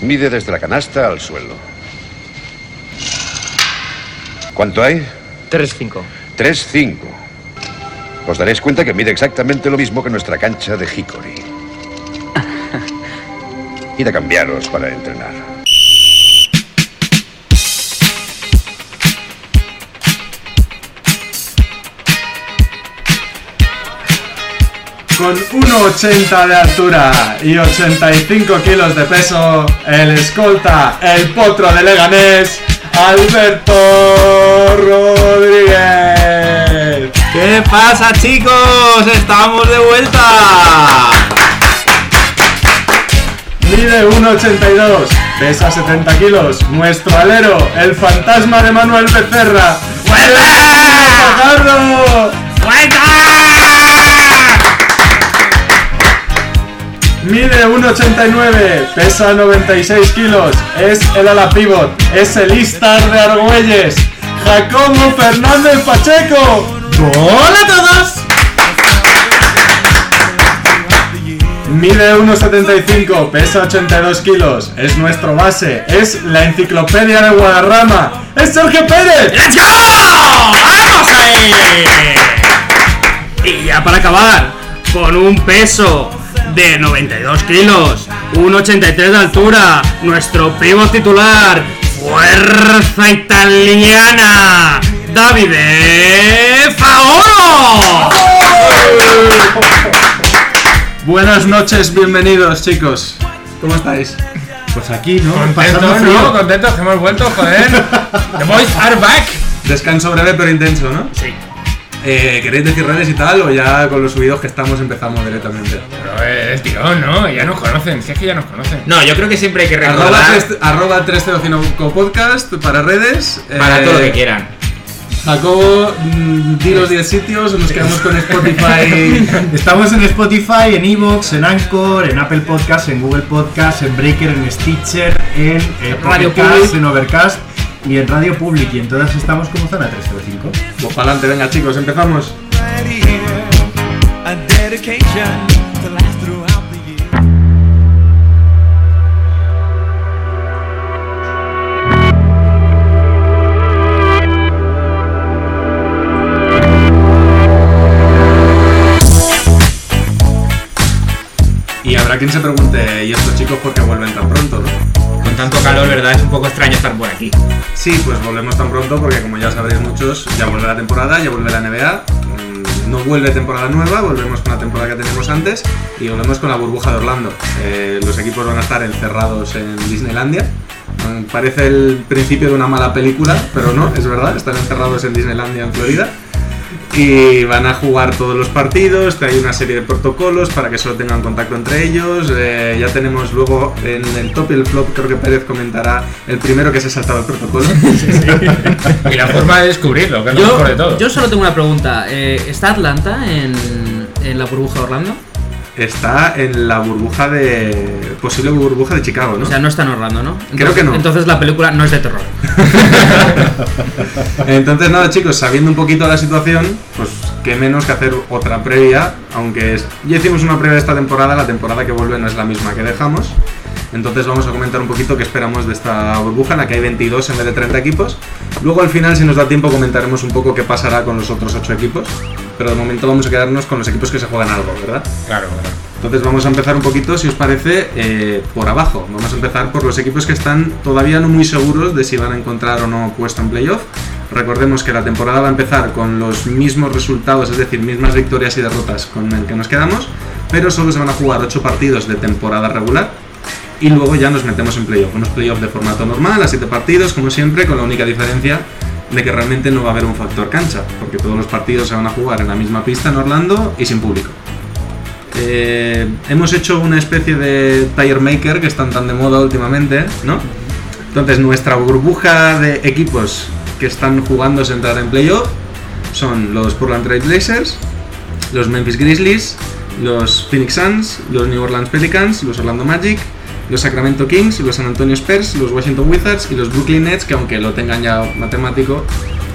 Mide desde la canasta al suelo. ¿Cuánto hay? 3-5. 3-5. Os daréis cuenta que mide exactamente lo mismo que nuestra cancha de Hickory. Id a cambiaros para entrenar. Con 1,80 de altura y 85 kilos de peso, el escolta, el potro de Leganés, Alberto Rodríguez. ¿Qué pasa chicos? Estamos de vuelta. Mide 1,82, pesa 70 kilos, nuestro alero, el fantasma de Manuel Becerra. ¡Vuelve! Mide 1,89, pesa 96 kilos, es el ala pivot, es el Istar de Argüelles, Jacobo Fernández Pacheco. ¡Hola a todos! Mide 1,75, pesa 82 kilos, es nuestro base, es la enciclopedia de Guadarrama, es Sergio Pérez. ¡Let's go! ¡Vamos ahí! Y ya para acabar, con un peso de 92 kilos, 1,83 de altura, nuestro primo titular, fuerza italiana, Davide Faoro. Buenas noches, bienvenidos chicos. ¿Cómo estáis? Pues aquí, ¿no? Contentos. ¿no? Contentos que hemos vuelto, joder. The boys are back. Descanso breve pero intenso, ¿no? Sí. Eh, ¿Queréis decir redes y tal o ya con los subidos que estamos empezamos directamente? Pero es tirón, ¿no? Ya nos conocen, si es que ya nos conocen. No, yo creo que siempre hay que Arroba, recordar tres- arroba 305 podcast para redes. para eh, todo lo que quieran. Jacobo, di los 10 sitios nos quedamos con Spotify. Estamos en Spotify, en Evox, en Anchor, en Apple Podcast, en Google Podcast, en Breaker, en Stitcher, en eh, Radio en Overcast y en Radio Public. Y en todas estamos como Zona 305. pues para adelante, venga chicos, empezamos. Y habrá quien se pregunte, ¿y estos chicos por qué vuelven tan pronto? no? Con tanto calor, ¿verdad? Es un poco extraño estar por aquí. Sí, pues volvemos tan pronto porque como ya sabréis muchos, ya vuelve la temporada, ya vuelve la NBA. mm, No vuelve temporada nueva, volvemos con la temporada que teníamos antes y volvemos con la burbuja de Orlando. Eh, los equipos van a estar encerrados en Disneylandia. Mm, Parece el principio de una mala película, pero no, es verdad, están encerrados en Disneylandia en Florida. Y van a jugar todos los partidos, hay una serie de protocolos para que solo tengan contacto entre ellos. eh, ya tenemos luego en el top y el flop, creo que Pérez comentará el primero que se ha saltado el protocolo. Y la forma de descubrirlo, que es lo Yo, mejor de todo. yo solo tengo una pregunta. Eh, ¿Está Atlanta en, en la burbuja de Orlando? Está en la burbuja de. posible burbuja de Chicago, ¿no? O sea, no está en Orlando, ¿no? Entonces, Creo que no. Entonces la película no es de terror. Entonces, nada, chicos, sabiendo un poquito la situación, pues qué menos que hacer otra previa, aunque es- ya hicimos una previa de esta temporada, la temporada que vuelve no es la misma que dejamos. Entonces vamos a comentar un poquito qué esperamos de esta burbuja, en la que hay 22 en vez de 30 equipos. Luego al final, si nos da tiempo, comentaremos un poco qué pasará con los otros 8 equipos. Pero de momento vamos a quedarnos con los equipos que se juegan algo, ¿verdad? Claro, claro. Entonces vamos a empezar un poquito, si os parece, eh, por abajo. Vamos a empezar por los equipos que están todavía no muy seguros de si van a encontrar o no puesto en playoff. Recordemos que la temporada va a empezar con los mismos resultados, es decir, mismas victorias y derrotas con el que nos quedamos, pero solo se van a jugar 8 partidos de temporada regular y luego ya nos metemos en playoff. Unos playoff de formato normal, a 7 partidos, como siempre, con la única diferencia de que realmente no va a haber un factor cancha, porque todos los partidos se van a jugar en la misma pista en Orlando y sin público. Eh, hemos hecho una especie de tire maker que están tan de moda últimamente, ¿no? Entonces nuestra burbuja de equipos que están jugándose a entrar en playoff son los Portland Trail Blazers, los Memphis Grizzlies, los Phoenix Suns, los New Orleans Pelicans, los Orlando Magic, los Sacramento Kings, los San Antonio Spurs, los Washington Wizards y los Brooklyn Nets, que aunque lo tengan ya matemático,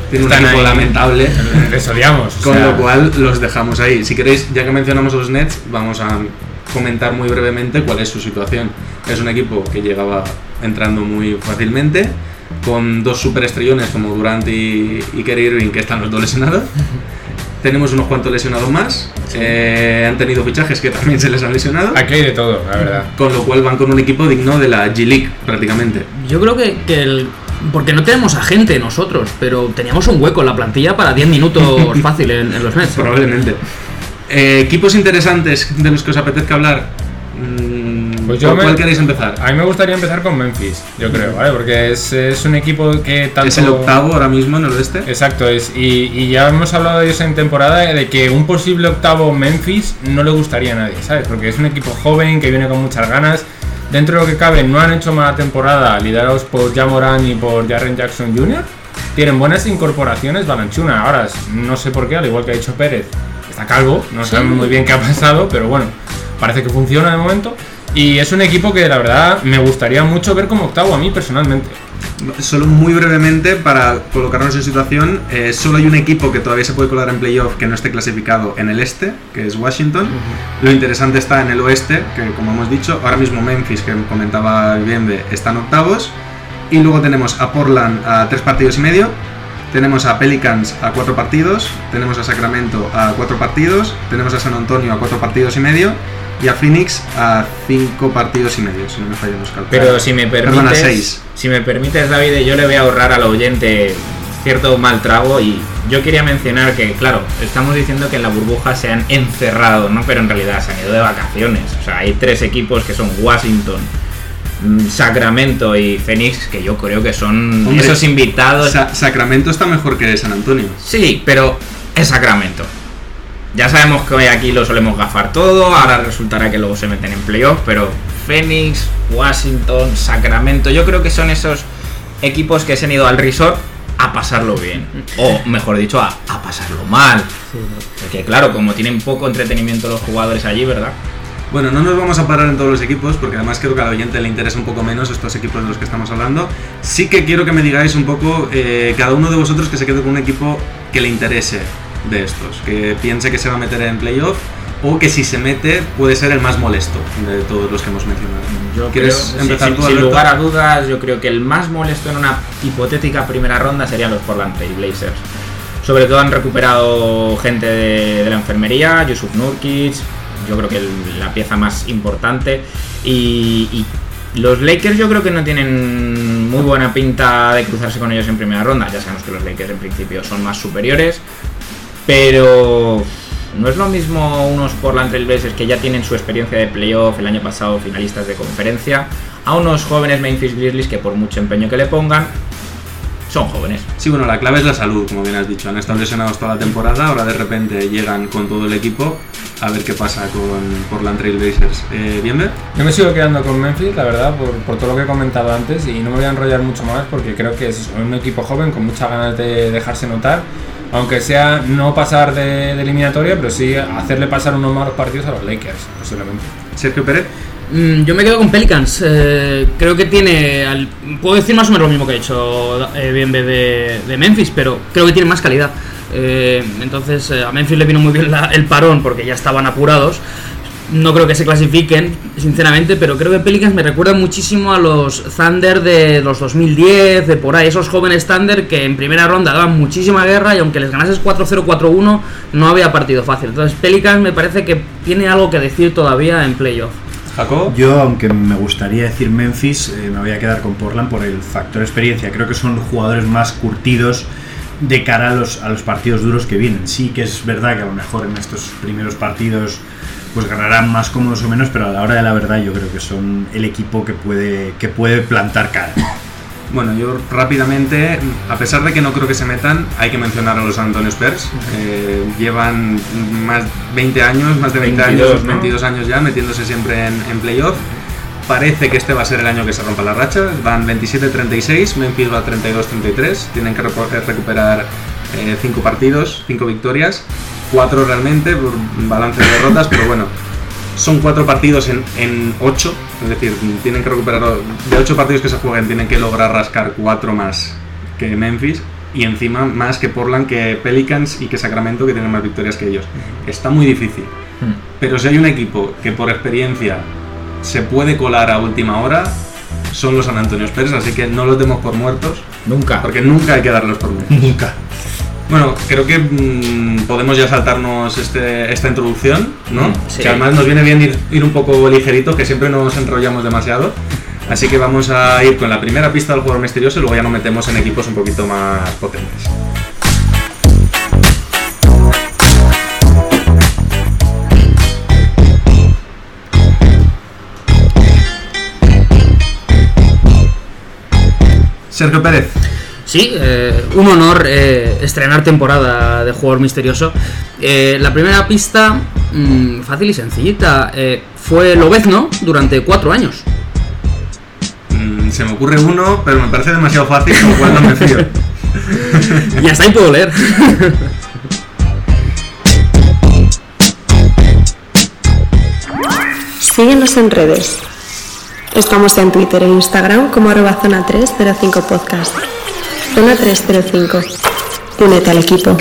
tienen un equipo ahí. lamentable. Les odiamos. Con sea, lo cual los dejamos ahí. Si queréis, ya que mencionamos a los Nets, vamos a comentar muy brevemente cuál es su situación. Es un equipo que llegaba entrando muy fácilmente, con dos superestrellones como Durant y, y Kyrie Irving, que están los dos lesionados. Tenemos unos cuantos lesionados más. Eh, han tenido fichajes que también se les han lesionado. Aquí hay de todo, la verdad. Con lo cual van con un equipo digno de la G-League, prácticamente. Yo creo que, que el. Porque no tenemos a gente nosotros, pero teníamos un hueco en la plantilla para 10 minutos fácil en, en los Nets. Probablemente. Eh, equipos interesantes de los que os apetezca hablar. Pues yo ¿Por me- cuál queréis empezar? A mí me gustaría empezar con Memphis, yo creo, ¿vale? Porque es, es un equipo que tanto... Es el octavo ahora mismo en el oeste. Exacto, es, y, y ya hemos hablado de ellos en temporada de que un posible octavo Memphis no le gustaría a nadie, ¿sabes? Porque es un equipo joven que viene con muchas ganas. Dentro de lo que cabe, no han hecho mala temporada, liderados por Jamoran y por Jaren Jackson Jr. Tienen buenas incorporaciones, Balanchuna. Ahora, no sé por qué, al igual que ha dicho Pérez, está calvo, no sabemos muy bien qué ha pasado, pero bueno, parece que funciona de momento. Y es un equipo que la verdad me gustaría mucho ver como octavo a mí personalmente. Solo muy brevemente para colocarnos en situación, eh, solo hay un equipo que todavía se puede colar en playoff que no esté clasificado en el este, que es Washington. Lo interesante está en el oeste, que como hemos dicho, ahora mismo Memphis, que comentaba Bienve, están octavos. Y luego tenemos a Portland a tres partidos y medio. Tenemos a Pelicans a cuatro partidos. Tenemos a Sacramento a cuatro partidos. Tenemos a San Antonio a cuatro partidos y medio. Y a Phoenix a cinco partidos y medio, si no me fallan los cálculos. Pero si me Perdona, permites, seis. si me permites, David, yo le voy a ahorrar al oyente cierto mal trago y yo quería mencionar que, claro, estamos diciendo que en la burbuja se han encerrado, ¿no? Pero en realidad se han ido de vacaciones. O sea, hay tres equipos que son Washington, mm, Sacramento y Phoenix que yo creo que son Hombre, esos invitados. Sa- Sacramento está mejor que San Antonio. Sí, pero es Sacramento. Ya sabemos que aquí lo solemos gafar todo, ahora resultará que luego se meten en playoff, pero Phoenix, Washington, Sacramento, yo creo que son esos equipos que se han ido al resort a pasarlo bien, o mejor dicho, a, a pasarlo mal. Porque claro, como tienen poco entretenimiento los jugadores allí, ¿verdad? Bueno, no nos vamos a parar en todos los equipos, porque además creo que al oyente le interesa un poco menos estos equipos de los que estamos hablando. Sí que quiero que me digáis un poco, eh, cada uno de vosotros que se quede con un equipo que le interese de estos, que piense que se va a meter en playoff, o que si se mete puede ser el más molesto de todos los que hemos mencionado. Yo ¿Quieres creo, empezar sin, tú, sin lugar a dudas, yo creo que el más molesto en una hipotética primera ronda serían los Portland Trail Blazers. Sobre todo han recuperado gente de, de la enfermería, Yusuf Nurkic, yo creo que el- la pieza más importante. Y, y los Lakers yo creo que no tienen muy buena pinta de cruzarse con ellos en primera ronda. Ya sabemos que los Lakers en principio son más superiores. Pero no es lo mismo unos Portland Trail Blazers que ya tienen su experiencia de playoff el año pasado, finalistas de conferencia, a unos jóvenes Memphis Grizzlies que por mucho empeño que le pongan, son jóvenes. Sí, bueno, la clave es la salud, como bien has dicho. Han estado lesionados toda la temporada, ahora de repente llegan con todo el equipo a ver qué pasa con Portland Trail Blazers. Eh, ¿Bien, Ber? Yo me sigo quedando con Memphis, la verdad, por, por todo lo que he comentado antes y no me voy a enrollar mucho más porque creo que es un equipo joven con muchas ganas de dejarse notar, aunque sea no pasar de, de eliminatoria, pero sí hacerle pasar unos malos partidos a los Lakers, posiblemente. Sergio Pérez. Mm, Yo me quedo con Pelicans. eh, creo que tiene. al- puedo decir más o menos lo mismo que he dicho eh, bien de, de Memphis, pero creo que tiene más calidad. Eh, entonces eh, a Memphis le vino muy bien la- el parón porque ya estaban apurados. No creo que se clasifiquen, sinceramente, pero creo que Pelicans me recuerda muchísimo a los Thunder de los 2010, de por ahí, esos jóvenes Thunder que en primera ronda daban muchísima guerra y aunque les ganases 4-0, 4-1, no había partido fácil. Entonces Pelicans me parece que tiene algo que decir todavía en playoff. Jacob. Yo, aunque me gustaría decir Memphis, eh, me voy a quedar con Portland por el factor experiencia. Creo que son jugadores más curtidos de cara a los, a los partidos duros que vienen. Sí que es verdad que a lo mejor en estos primeros partidos pues ganarán más cómodos o menos, pero a la hora de la verdad yo creo que son el equipo que puede, que puede plantar cara. Bueno, yo rápidamente, a pesar de que no creo que se metan, hay que mencionar a los Antonio Spurs. Eh, llevan más 20 años, más de 20 22, años, ¿no? 22 años ya metiéndose siempre en, en playoff. Parece que este va a ser el año que se rompa la racha. Van 27-36, Memphis va 32-33. Tienen que recu- eh, recuperar 5 partidos, 5 victorias, 4 realmente por balance de derrotas, pero bueno, son 4 partidos en 8. Es decir, tienen que recuperar de 8 partidos que se jueguen, tienen que lograr rascar 4 más que Memphis. Y encima más que Portland, que Pelicans y que Sacramento, que tienen más victorias que ellos. Está muy difícil. Pero si hay un equipo que por experiencia se puede colar a última hora, son los San Antonio Spurs, así que no los demos por muertos, Nunca. porque nunca hay que darlos por muertos. Nunca. Bueno, creo que mm, podemos ya saltarnos este, esta introducción, ¿no? Sí. Que además nos viene bien ir, ir un poco ligerito, que siempre nos enrollamos demasiado. Así que vamos a ir con la primera pista del jugador misterioso y luego ya nos metemos en equipos un poquito más potentes. Sergio Pérez. Sí, eh, un honor eh, estrenar temporada de jugador misterioso. Eh, la primera pista, mm, fácil y sencillita, eh, fue Lobezno durante cuatro años. Mm, se me ocurre uno, pero me parece demasiado fácil, con lo cual no me fío. Y hasta ahí puedo leer. Síguenos en redes. Estamos en Twitter e Instagram como arroba zona 305 podcast. Zona 305. Únete al equipo.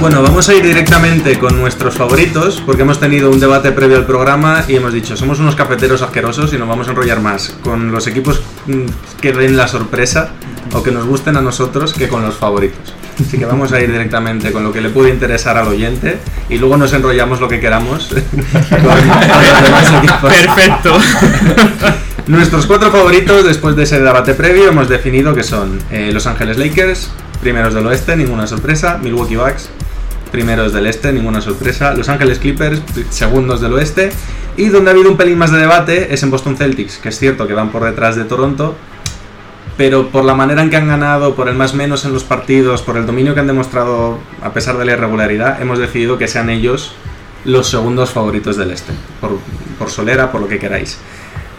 Bueno, vamos a ir directamente con nuestros favoritos, porque hemos tenido un debate previo al programa y hemos dicho, somos unos cafeteros asquerosos y nos vamos a enrollar más con los equipos mm, que den la sorpresa o que nos gusten a nosotros que con los favoritos. Así que vamos a ir directamente con lo que le puede interesar al oyente y luego nos enrollamos lo que queramos. Perfecto. Nuestros cuatro favoritos después de ese debate previo hemos definido que son eh, Los Ángeles Lakers, primeros del oeste, ninguna sorpresa, Milwaukee Bucks, primeros del este, ninguna sorpresa, Los Ángeles Clippers, segundos del oeste, y donde ha habido un pelín más de debate es en Boston Celtics, que es cierto que van por detrás de Toronto, pero por la manera en que han ganado, por el más menos en los partidos, por el dominio que han demostrado a pesar de la irregularidad, hemos decidido que sean ellos los segundos favoritos del este, por, solera, por lo que queráis.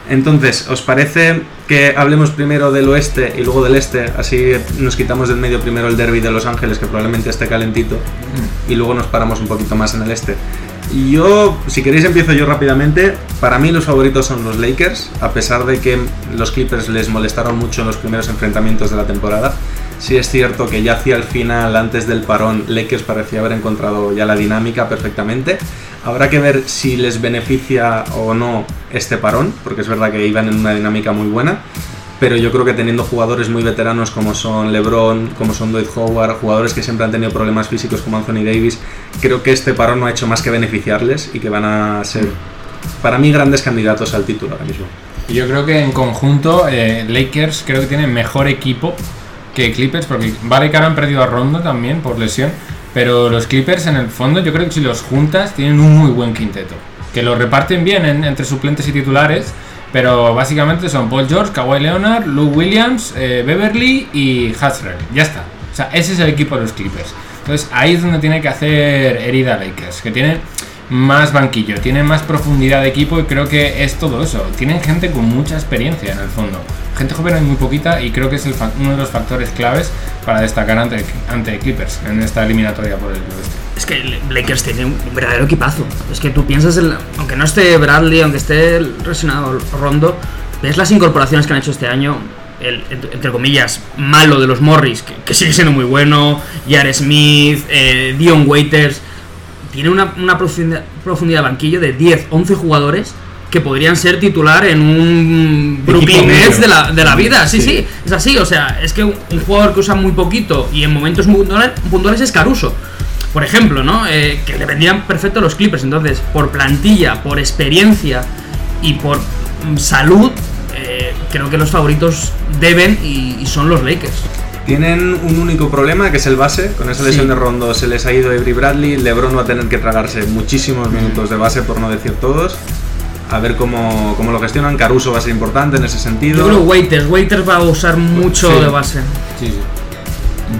Entonces, ¿os parece que hablemos primero del oeste y luego del este? Así nos quitamos del medio primero el derby de Los Ángeles, que probablemente esté calentito, y luego nos paramos un poquito más en el este. Yo, si queréis, empiezo yo rápidamente. Para mí los favoritos son los Lakers, a pesar de que los Clippers les molestaron mucho en los primeros enfrentamientos de la temporada. Sí es cierto que ya hacia el final, antes del parón, Lakers parecía haber encontrado ya la dinámica perfectamente. Habrá que ver si les beneficia o no este parón, porque es verdad que iban en una dinámica muy buena. Pero yo creo que teniendo jugadores muy veteranos como son LeBron, como son Dwight Howard, jugadores que siempre han tenido problemas físicos como Anthony Davis, creo que este parón no ha hecho más que beneficiarles y que van a ser, para mí, grandes candidatos al título ahora mismo. Yo creo que en conjunto eh, Lakers creo que tienen mejor equipo que Clippers, porque vale que ahora han perdido a Rondo también por lesión, pero los Clippers en el fondo yo creo que si los juntas tienen un muy buen quinteto, que lo reparten bien en- entre suplentes y titulares, pero básicamente son Paul George, Kawhi Leonard, Lou Williams, eh, Beverly y Hatzler. Ya está. O sea, ese es el equipo de los Clippers. Entonces ahí es donde tiene que hacer herida Lakers, que tiene más banquillo, tiene más profundidad de equipo y creo que es todo eso. Tienen gente con mucha experiencia en el fondo. Gente joven hay muy poquita y creo que es el uno de los factores claves para destacar ante, ante Clippers en esta eliminatoria por el oeste. Que Lakers tiene un verdadero equipazo. Es que tú piensas, en aunque no esté Bradley, aunque esté el lesionado Rondo, ves las incorporaciones que han hecho este año. El, ent- entre comillas, malo de los Morris, que, que sigue siendo muy bueno. Jar Smith, eh, Dion Waiters. Tiene una, una profundidad, profundidad de banquillo de 10, 11 jugadores que podrían ser titular en un Brooklyn. Nets de la, de la vida. Sí, sí, es así. O sea, es que un, un jugador que usa muy poquito y en momentos muy puntuales, puntuales es Caruso. Por ejemplo, ¿no? Eh, que le vendrían perfecto a los Clippers. Entonces, por plantilla, por experiencia y por mm, salud, eh, creo que los favoritos deben y, y son los Lakers. Tienen un único problema que es el base. Con esa lesión Sí. de Rondo se les ha ido Avery Bradley. LeBron va a tener que tragarse muchísimos minutos de base, por no decir todos. A ver cómo, cómo lo gestionan. Caruso va a ser importante en ese sentido. Yo creo Waiters. Waiters va a usar mucho Sí. de base. Sí, sí.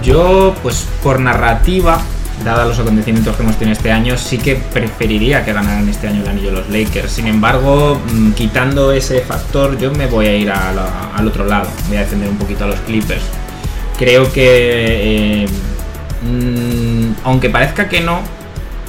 Yo, pues por narrativa, dada los acontecimientos que hemos tenido este año, sí que preferiría que ganaran este año el anillo los Lakers. Sin embargo, mm, quitando ese factor, yo me voy a ir al otro lado. Voy a defender un poquito a los Clippers. Creo que, eh, mm, aunque parezca que no,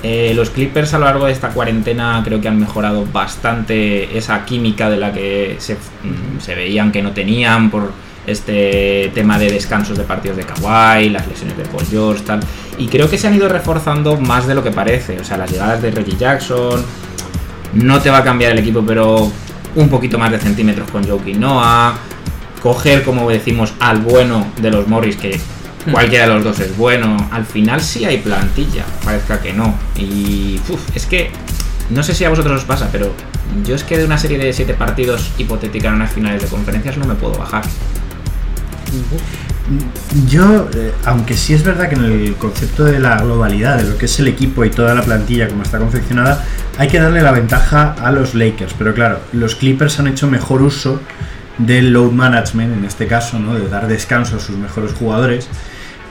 eh, los Clippers a lo largo de esta cuarentena creo que han mejorado bastante esa química de la que se, mm, se veían que no tenían por este tema de descansos de partidos de Kawhi, las lesiones de Paul George, tal. Y creo que se han ido reforzando más de lo que parece. O sea, las llegadas de Reggie Jackson, no te va a cambiar el equipo, pero un poquito más de centímetros con Joe Noah. Coger, como decimos, al bueno de los Morris, que cualquiera de los dos es bueno. Al final sí hay plantilla, parezca que no. Y uf, es que no sé si a vosotros os pasa, pero yo es que de una serie de siete partidos hipotética en unas finales de conferencias no me puedo bajar. Yo, eh, aunque sí es verdad que en el concepto de la globalidad, de lo que es el equipo y toda la plantilla como está confeccionada, hay que darle la ventaja a los Lakers. Pero claro, los Clippers han hecho mejor uso del load management, en este caso, ¿no? de dar descanso a sus mejores jugadores.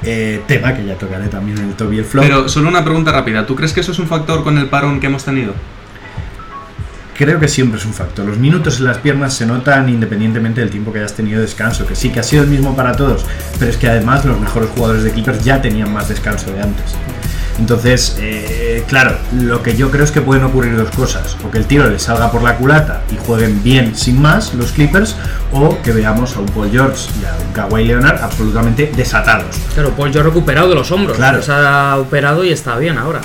eh, tema que ya tocaré también en el top y el flop. Pero solo una pregunta rápida. ¿Tú crees que eso es un factor con el parón que hemos tenido? Creo que siempre es un factor. Los minutos en las piernas se notan independientemente del tiempo que hayas tenido de descanso. Que sí, que ha sido el mismo para todos. Pero es que además los mejores jugadores de Clippers ya tenían más descanso de antes. Entonces, eh, claro, lo que yo creo es que pueden ocurrir dos cosas. O que el tiro les salga por la culata y jueguen bien sin más los Clippers. O que veamos a un Paul George y a un Kawhi Leonard absolutamente desatados. Claro, Paul George recuperado de los hombros. Claro. Se ha operado y está bien ahora.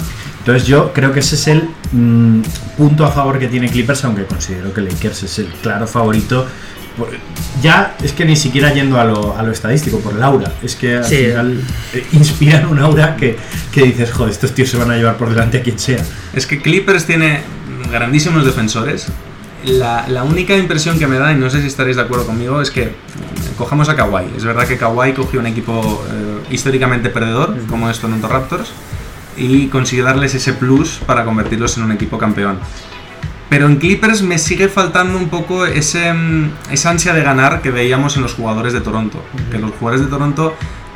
Entonces yo creo que ese es el mm, punto a favor que tiene Clippers, aunque considero que Lakers es el claro favorito. Por- Ya es que ni siquiera yendo a lo, a lo estadístico, por el aura. Es que al Sí. final eh, inspiran un aura que, que dices, joder, estos tíos se van a llevar por delante a quien sea. Es que Clippers tiene grandísimos defensores. La, la única impresión que me da, y no sé si estaréis de acuerdo conmigo, es que eh, cojamos a Kawhi. Es verdad que Kawhi cogió un equipo eh, históricamente perdedor, como es Toronto Raptors, y consiguió darles ese plus para convertirlos en un equipo campeón. Pero en Clippers me sigue faltando un poco ese, mm, esa ansia de ganar que veíamos en los jugadores de Toronto. Que los jugadores de Toronto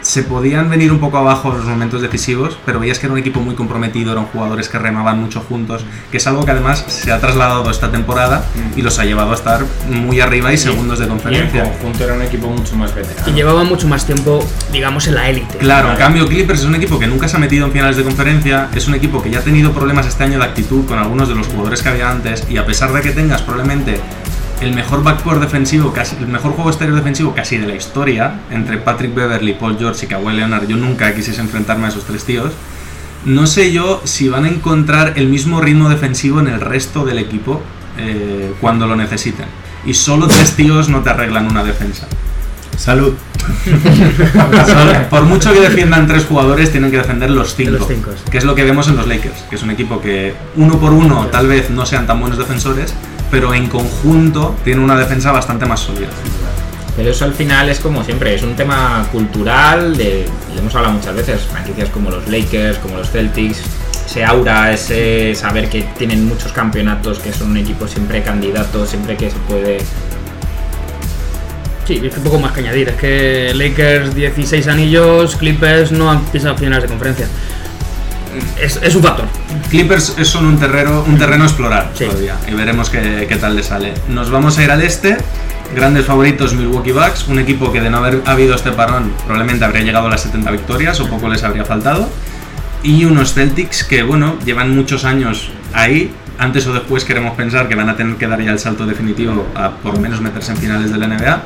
se podían venir un poco abajo en los momentos decisivos, pero veías que era un equipo muy comprometido, eran jugadores que remaban mucho juntos, que es algo que además se ha trasladado esta temporada y los ha llevado a estar muy arriba y segundos de Y en conferencia. conjunto era un equipo mucho más veterano. Y llevaba mucho más tiempo, digamos, en la élite. Claro, en cambio Clippers es un equipo que nunca se ha metido en finales de conferencia, es un equipo que ya ha tenido problemas este año de actitud con algunos de los jugadores que había antes y a pesar de que tengas probablemente el mejor backcourt defensivo, casi, el mejor juego exterior defensivo casi de la historia entre Patrick Beverly, Paul George y Kawhi Leonard, yo nunca quisiese enfrentarme a esos tres tíos. No sé yo si van a encontrar el mismo ritmo defensivo en el resto del equipo eh, cuando lo necesiten. Y solo tres tíos no te arreglan una defensa. Salud. Por mucho que defiendan tres jugadores, tienen que defender los cinco. Los cinco, sí. Que es lo que vemos en los Lakers, que es un equipo que uno por uno tal vez no sean tan buenos defensores, pero en conjunto tiene una defensa bastante más sólida. Pero eso al final es como siempre, es un tema cultural, de, y hemos hablado muchas veces, franquicias como los Lakers, como los Celtics, ese aura, ese saber que tienen muchos campeonatos, que son un equipo siempre candidato, siempre que se puede... Sí, es que poco más que añadir. Es que Lakers 16 anillos, Clippers no han pisado finales de conferencia. Es, es un factor. Clippers es un terreno, un terreno a explorar Sí. todavía y veremos qué, qué tal le sale. Nos vamos a ir al este. Grandes favoritos Milwaukee Bucks, un equipo que de no haber habido este parón probablemente habría llegado a las 70 victorias o poco les habría faltado. Y unos Celtics que, bueno, llevan muchos años ahí. Antes o después queremos pensar que van a tener que dar ya el salto definitivo a por menos meterse en finales de la NBA.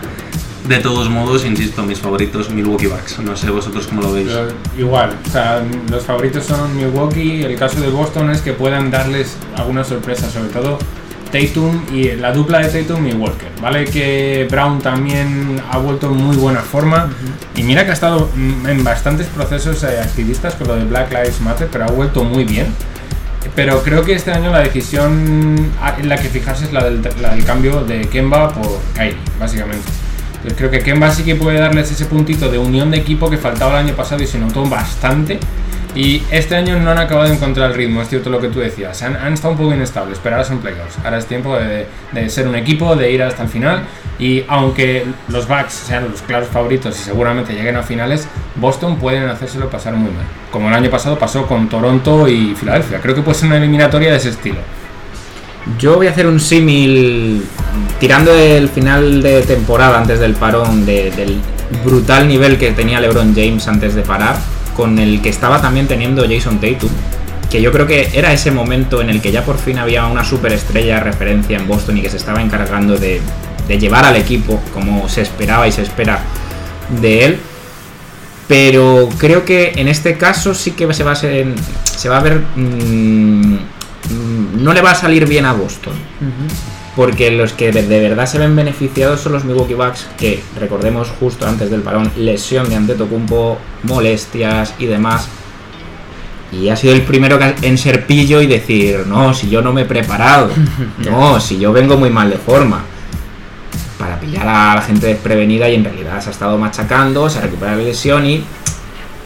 De todos modos, insisto, mis favoritos Milwaukee Bucks. No sé vosotros cómo lo veis. Pero igual, o sea, los favoritos son Milwaukee. El caso de Boston es que puedan darles alguna sorpresa, sobre todo Tatum y la dupla de Tatum y Walker. Vale que Brown también ha vuelto en muy buena forma y mira que ha estado en bastantes procesos eh, activistas con lo de Black Lives Matter, pero ha vuelto muy bien. Pero creo que este año la decisión a- en la que fijarse es la del, la del cambio de Kemba por Kyrie, básicamente. Entonces creo que Kemba sí que puede darles ese puntito de unión de equipo que faltaba el año pasado y se notó bastante. Y este año no han acabado de encontrar el ritmo, es cierto lo que tú decías. Han, estado un poco inestables, pero ahora son playoffs. Ahora es tiempo de, de ser un equipo, de ir hasta el final. Y aunque los Bucks sean los claros favoritos y seguramente lleguen a finales, Boston pueden hacérselo pasar muy mal. Como el año pasado pasó con Toronto y Filadelfia. Creo que puede ser una eliminatoria de ese estilo. Yo voy a hacer un símil tirando del final de temporada antes del parón, de- del brutal nivel que tenía LeBron James antes de parar, con el que estaba también teniendo Jason Tatum, que yo creo que era ese momento en el que ya por fin había una superestrella de referencia en Boston y que se estaba encargando de llevar al equipo como se esperaba y se espera de él. Pero creo que en este caso sí que se va a, ser, se va a ver... mm, no le va a salir bien a Boston. Porque los que de verdad se ven beneficiados son los Milwaukee Bucks, que recordemos justo antes del parón, lesión de Antetokounmpo, molestias y demás. Y ha sido el primero en ser pillo y decir, no, si yo no me he preparado, no, si yo vengo muy mal de forma. Para pillar a la gente desprevenida y en realidad se ha estado machacando, se ha recuperado la lesión y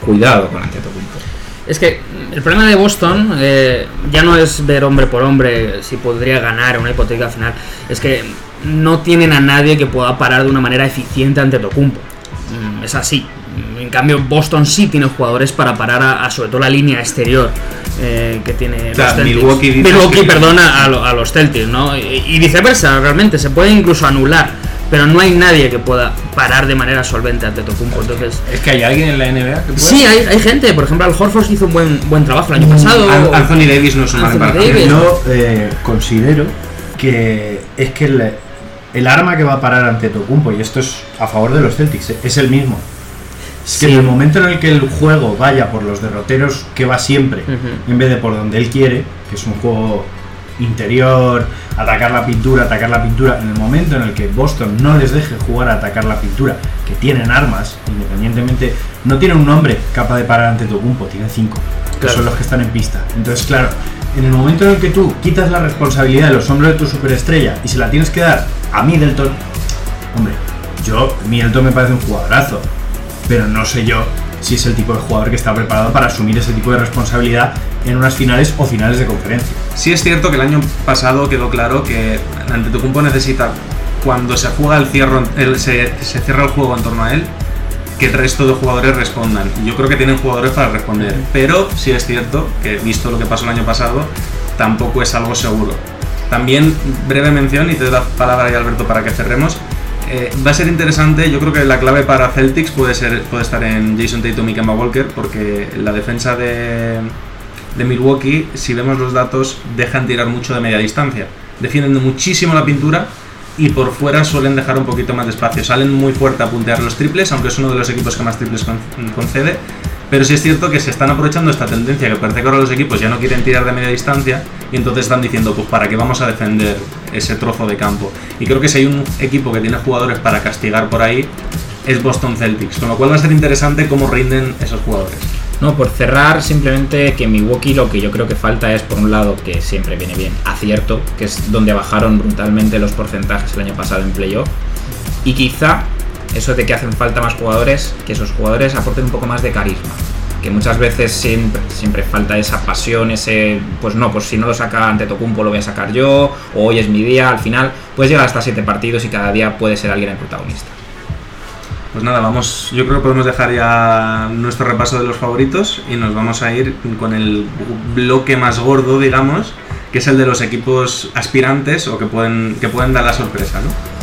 cuidado con Antetokounmpo. Es que el problema de Boston eh, ya no es ver hombre por hombre si podría ganar una hipotética final. Es que no tienen a nadie que pueda parar de una manera eficiente ante Tocumpo. Es así. En cambio, Boston sí tiene jugadores para parar a, a sobre todo la línea exterior eh, que tiene O sea, los. Milwaukee Milwaukee, que- perdona, a, lo- a los Celtics, ¿no? Y, y viceversa, realmente. Se puede incluso anular. Pero no hay nadie que pueda parar de manera solvente ante Tocumpo. Entonces, Es que hay alguien en la NBA que puede. Sí, hay, hay gente, por ejemplo, Al Horford hizo un buen, buen trabajo el año pasado. An- Anthony Davis no es un mal. Yo eh, considero que es que el, el arma que va a parar ante Tocumpo, y esto es a favor de los Celtics, eh, es el mismo. Es que Sí. en el momento en el que el juego vaya por los derroteros que va siempre, en vez de por donde él quiere, que es un juego interior, atacar la pintura, atacar la pintura, en el momento en el que Boston no les deje jugar a atacar la pintura, que tienen armas, independientemente, no tiene un nombre capaz de parar ante Tocumpo, tienen cinco, que Claro. son los que están en pista. Entonces, claro, en el momento en el que tú quitas la responsabilidad de los hombros de tu superestrella y se la tienes que dar a Middleton, hombre, yo, Middleton me parece un jugadorazo, pero no sé yo si es el tipo de jugador que está preparado para asumir ese tipo de responsabilidad en unas finales o finales de conferencia. Sí es cierto que el año pasado quedó claro que Antetokounmpo necesita, cuando se juega el cierro, el- se, se cierra el juego en torno a él, que el resto de jugadores respondan. Yo creo que tienen jugadores para responder, pero sí es cierto que visto lo que pasó el año pasado, tampoco es algo seguro. También, breve mención, y te doy la palabra ya Alberto para que cerremos. Eh, va a ser interesante, yo creo que la clave para Celtics puede, ser, puede estar en Jason Tatum y Kemba Walker, porque la defensa de, de Milwaukee, si vemos los datos, dejan tirar mucho de media distancia. Defienden muchísimo la pintura y por fuera suelen dejar un poquito más de espacio. Salen muy fuerte a puntear los triples, aunque es uno de los equipos que más triples con- concede. Pero sí es cierto que se están aprovechando esta tendencia que parece que ahora los equipos ya no quieren tirar de media distancia y entonces están diciendo, pues para qué vamos a defender ese trozo de campo. Y creo que si hay un equipo que tiene jugadores para castigar por ahí, es Boston Celtics. Con lo cual va a ser interesante cómo rinden esos jugadores. No, por cerrar, simplemente que Milwaukee lo que yo creo que falta es, por un lado, que siempre viene bien, acierto, que es donde bajaron brutalmente los porcentajes el año pasado en playoff. Y quizá eso de que hacen falta más jugadores, que esos jugadores aporten un poco más de carisma. Que muchas veces siempre, siempre falta esa pasión, ese, pues no, pues si no lo saca ante Tocumpo lo voy a sacar yo, o hoy es mi día, al final puedes llegar hasta siete partidos y cada día puede ser alguien el protagonista. Pues nada, vamos, yo creo que podemos dejar ya nuestro repaso de los favoritos y nos vamos a ir con el bloque más gordo, digamos, que es el de los equipos aspirantes o que pueden, que pueden dar la sorpresa, ¿no?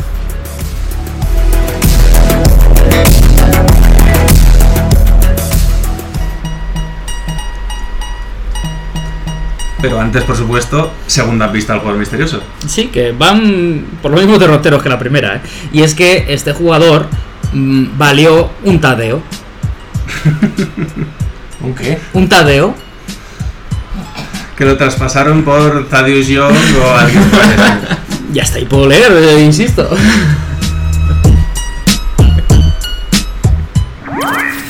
Pero antes, por supuesto, segunda pista al jugador misterioso. Sí, que van por los mismos derroteros que la primera. ¿eh? Y es que este jugador mm, valió un tadeo. ¿Un qué? Un tadeo. Que lo traspasaron por Thaddeus Young o alguien parecido. Ya está, y puedo leer, eh, insisto.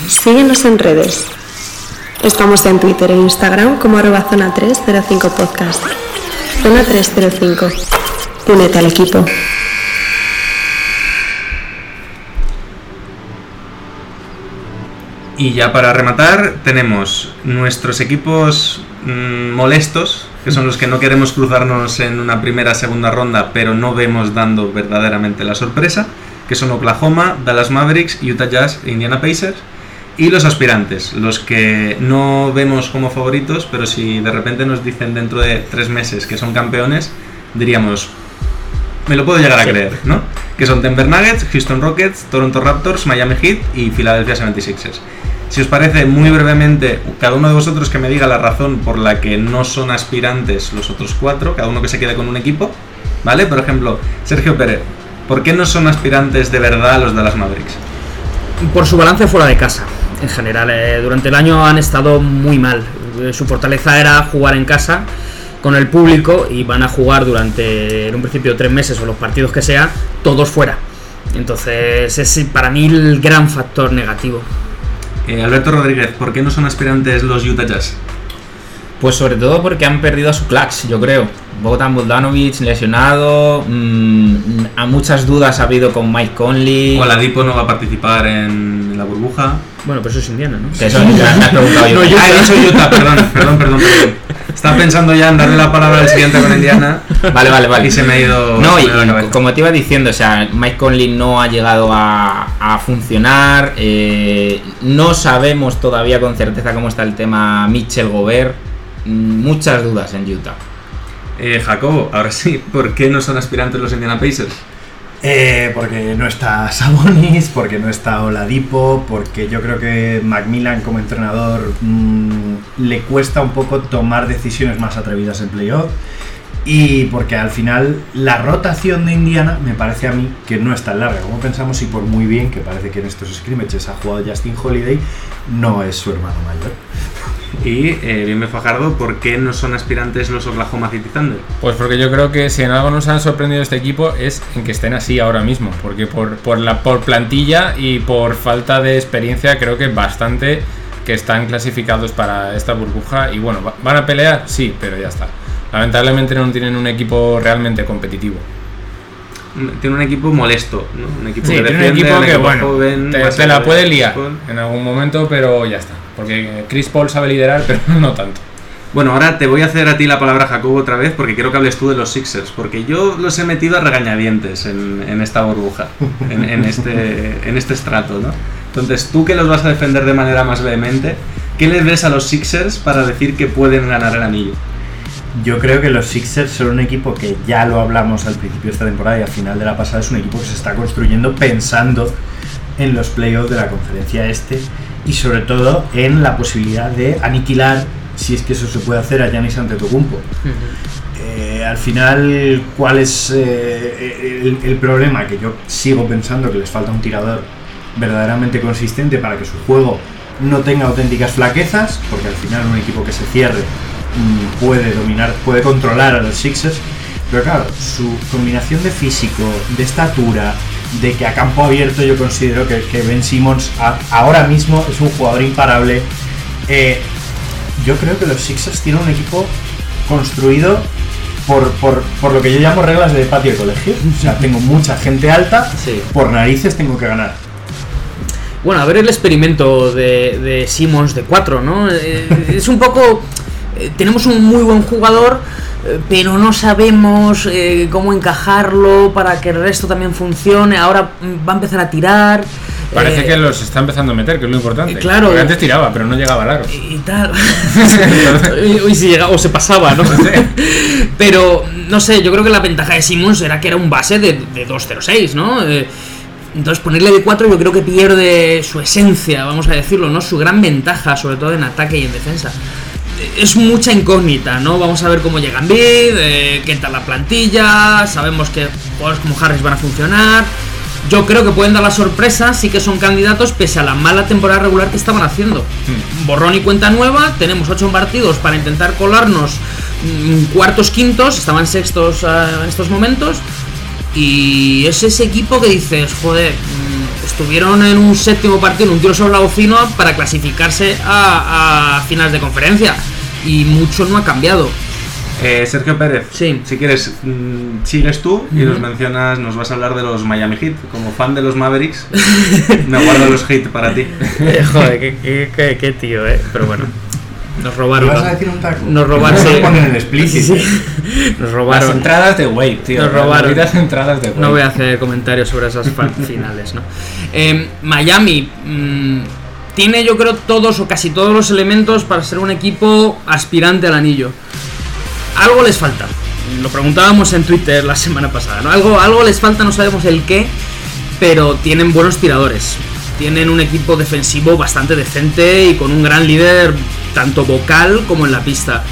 Síguenos en redes. Estamos en Twitter e Instagram como arroba zona 305 podcast. Zona 305. Únete al equipo. Y ya para rematar, tenemos nuestros equipos mm, molestos, que son los que no queremos cruzarnos en una primera segunda ronda, pero no vemos dando verdaderamente la sorpresa, que son Oklahoma, Dallas Mavericks, Utah Jazz e Indiana Pacers. Y los aspirantes, los que no vemos como favoritos, pero si de repente nos dicen dentro de tres meses que son campeones, diríamos, me lo puedo llegar a creer, ¿no? Que son Denver Nuggets, Houston Rockets, Toronto Raptors, Miami Heat y Philadelphia 76ers. Si os parece, muy brevemente, cada uno de vosotros que me diga la razón por la que no son aspirantes los otros cuatro, cada uno que se quede con un equipo, ¿vale? Por ejemplo, Sergio Pérez, ¿Por qué no son aspirantes de verdad los Dallas Mavericks? Por su balance fuera de casa, en general. eh, durante el año han estado muy mal. Eh, Su fortaleza era jugar en casa con el público y van a jugar durante, en un principio, tres meses o los partidos que sea, todos fuera. Entonces es para mí el gran factor negativo. Eh, Alberto Rodríguez, ¿por qué no son aspirantes los Utah Jazz? Pues sobre todo porque han perdido a su clax, yo creo. Bogdan Bogdanovic lesionado, mm, a muchas dudas ha habido con Mike Conley. Oladipo no va a participar en la burbuja. Bueno, pero eso es Indiana, ¿no? Que eso me has preguntado yo. Ah, he dicho Utah, perdón, perdón, perdón, perdón. Estaba pensando ya en darle la palabra al siguiente con Indiana. Vale, vale, vale. Y se me ha ido. No, y, como te iba diciendo, o sea, Mike Conley no ha llegado a, a funcionar. eh, no sabemos todavía con certeza cómo está el tema Mitchell Gobert. mm, Muchas dudas en Utah. Eh, Jacobo, ahora sí, ¿por qué no son aspirantes los Indiana Pacers? Eh, porque no está Sabonis, porque no está Oladipo, porque yo creo que Macmillan como entrenador mm, le cuesta un poco tomar decisiones más atrevidas en playoff. Y porque al final la rotación de Indiana me parece a mí que no es tan larga como pensamos y por muy bien que parece que en estos scrimmages ha jugado Justin Holiday, no es su hermano mayor. Y, eh, bien Fajardo, ¿por qué no son aspirantes los Oklahoma City Thunder? Pues porque yo creo que si en algo nos han sorprendido este equipo es en que estén así ahora mismo. Porque por, por, la, por plantilla y por falta de experiencia creo que bastante que están clasificados para esta burbuja. Y bueno, ¿va- ¿van a pelear? Sí, pero ya está. Lamentablemente no tienen un equipo realmente competitivo. Tiene un equipo molesto, ¿no? Un equipo Sí, que tiene un defiende, equipo un que equipo bueno, joven, te, la de puede liar en algún momento, pero ya está. Porque Chris Paul sabe liderar, pero no tanto. Bueno, ahora te voy a hacer a ti la palabra, Jacobo, otra vez, porque quiero que hables tú de los Sixers, porque yo los he metido a regañadientes en, en esta burbuja, en, en este, en este estrato, ¿no? Entonces, tú que los vas a defender de manera más vehemente, ¿qué les ves a los Sixers para decir que pueden ganar el anillo? Yo creo que los Sixers son un equipo que ya lo hablamos al principio de esta temporada y al final de la pasada es un equipo que se está construyendo pensando en los playoffs de la conferencia este y sobre todo en la posibilidad de aniquilar, si es que eso se puede hacer, a Giannis Antetokounmpo. Eh, al final, ¿cuál es eh, el, el problema? Que yo sigo pensando que les falta un tirador verdaderamente consistente para que su juego no tenga auténticas flaquezas, porque al final un equipo que se cierre mm, puede dominar, puede controlar a los Sixers. Pero claro, su combinación de físico, de estatura, de que a campo abierto yo considero que, que Ben Simmons a- ahora mismo es un jugador imparable. Eh, yo creo que los Sixers tienen un equipo construido por, por, por lo que yo llamo reglas de patio de colegio. O sea, tengo mucha gente alta, Sí. por narices tengo que ganar. Bueno, a ver el experimento de, de Simmons de 4, ¿no? Eh, es un poco... eh, tenemos un muy buen jugador, pero no sabemos eh, cómo encajarlo para que el resto también funcione. Ahora mm, va a empezar a tirar. Parece eh, que los está empezando a meter, que es lo importante. eh, claro. Porque antes tiraba, pero no llegaba largo. y tal. y si llegaba o se pasaba, ¿no? Pero, no sé, yo creo que la ventaja de Simmons era que era un base de, de 2-0-6, ¿no? Eh, entonces ponerle de 4 yo creo que pierde su esencia, vamos a decirlo, ¿no? Su gran ventaja, sobre todo en ataque y en defensa. Eh, Es mucha incógnita, ¿no? Vamos a ver cómo llega Embiid, eh, qué tal la plantilla, sabemos que jugadores como Harris van a funcionar. Yo creo que pueden dar la sorpresa, sí que son candidatos pese a la mala temporada regular que estaban haciendo. Borrón y cuenta nueva, tenemos ocho partidos para intentar colarnos mm, cuartos, quintos, estaban sextos ah, en estos momentos. Y es ese equipo que dices, joder, estuvieron en un séptimo partido, en un tiro sobre la bocina para clasificarse a, a finales de conferencia. Y mucho no ha cambiado. Eh, Sergio Pérez, Sí. si quieres, mm, sigues tú y nos mencionas, nos vas a hablar de los Miami Heat. Como fan de los Mavericks, me guardo los Heat para ti. joder, qué, tío, eh. Pero bueno, nos robaron. ¿Vas a decir un taco? Nos robaron. No sí. lo ponen en explícito. Sí. Nos Las robaron. entradas de Wade, tío. Nos las robaron. entradas de. No voy a hacer comentarios sobre esas finales, ¿no? Eh, Miami mm, tiene, yo creo, todos o casi todos los elementos para ser un equipo aspirante al anillo. Algo les falta. Lo preguntábamos en Twitter la semana pasada, ¿no? Algo, algo les falta, no sabemos el qué, pero tienen buenos tiradores. Tienen un equipo defensivo bastante decente y con un gran líder, tanto vocal como en la pista.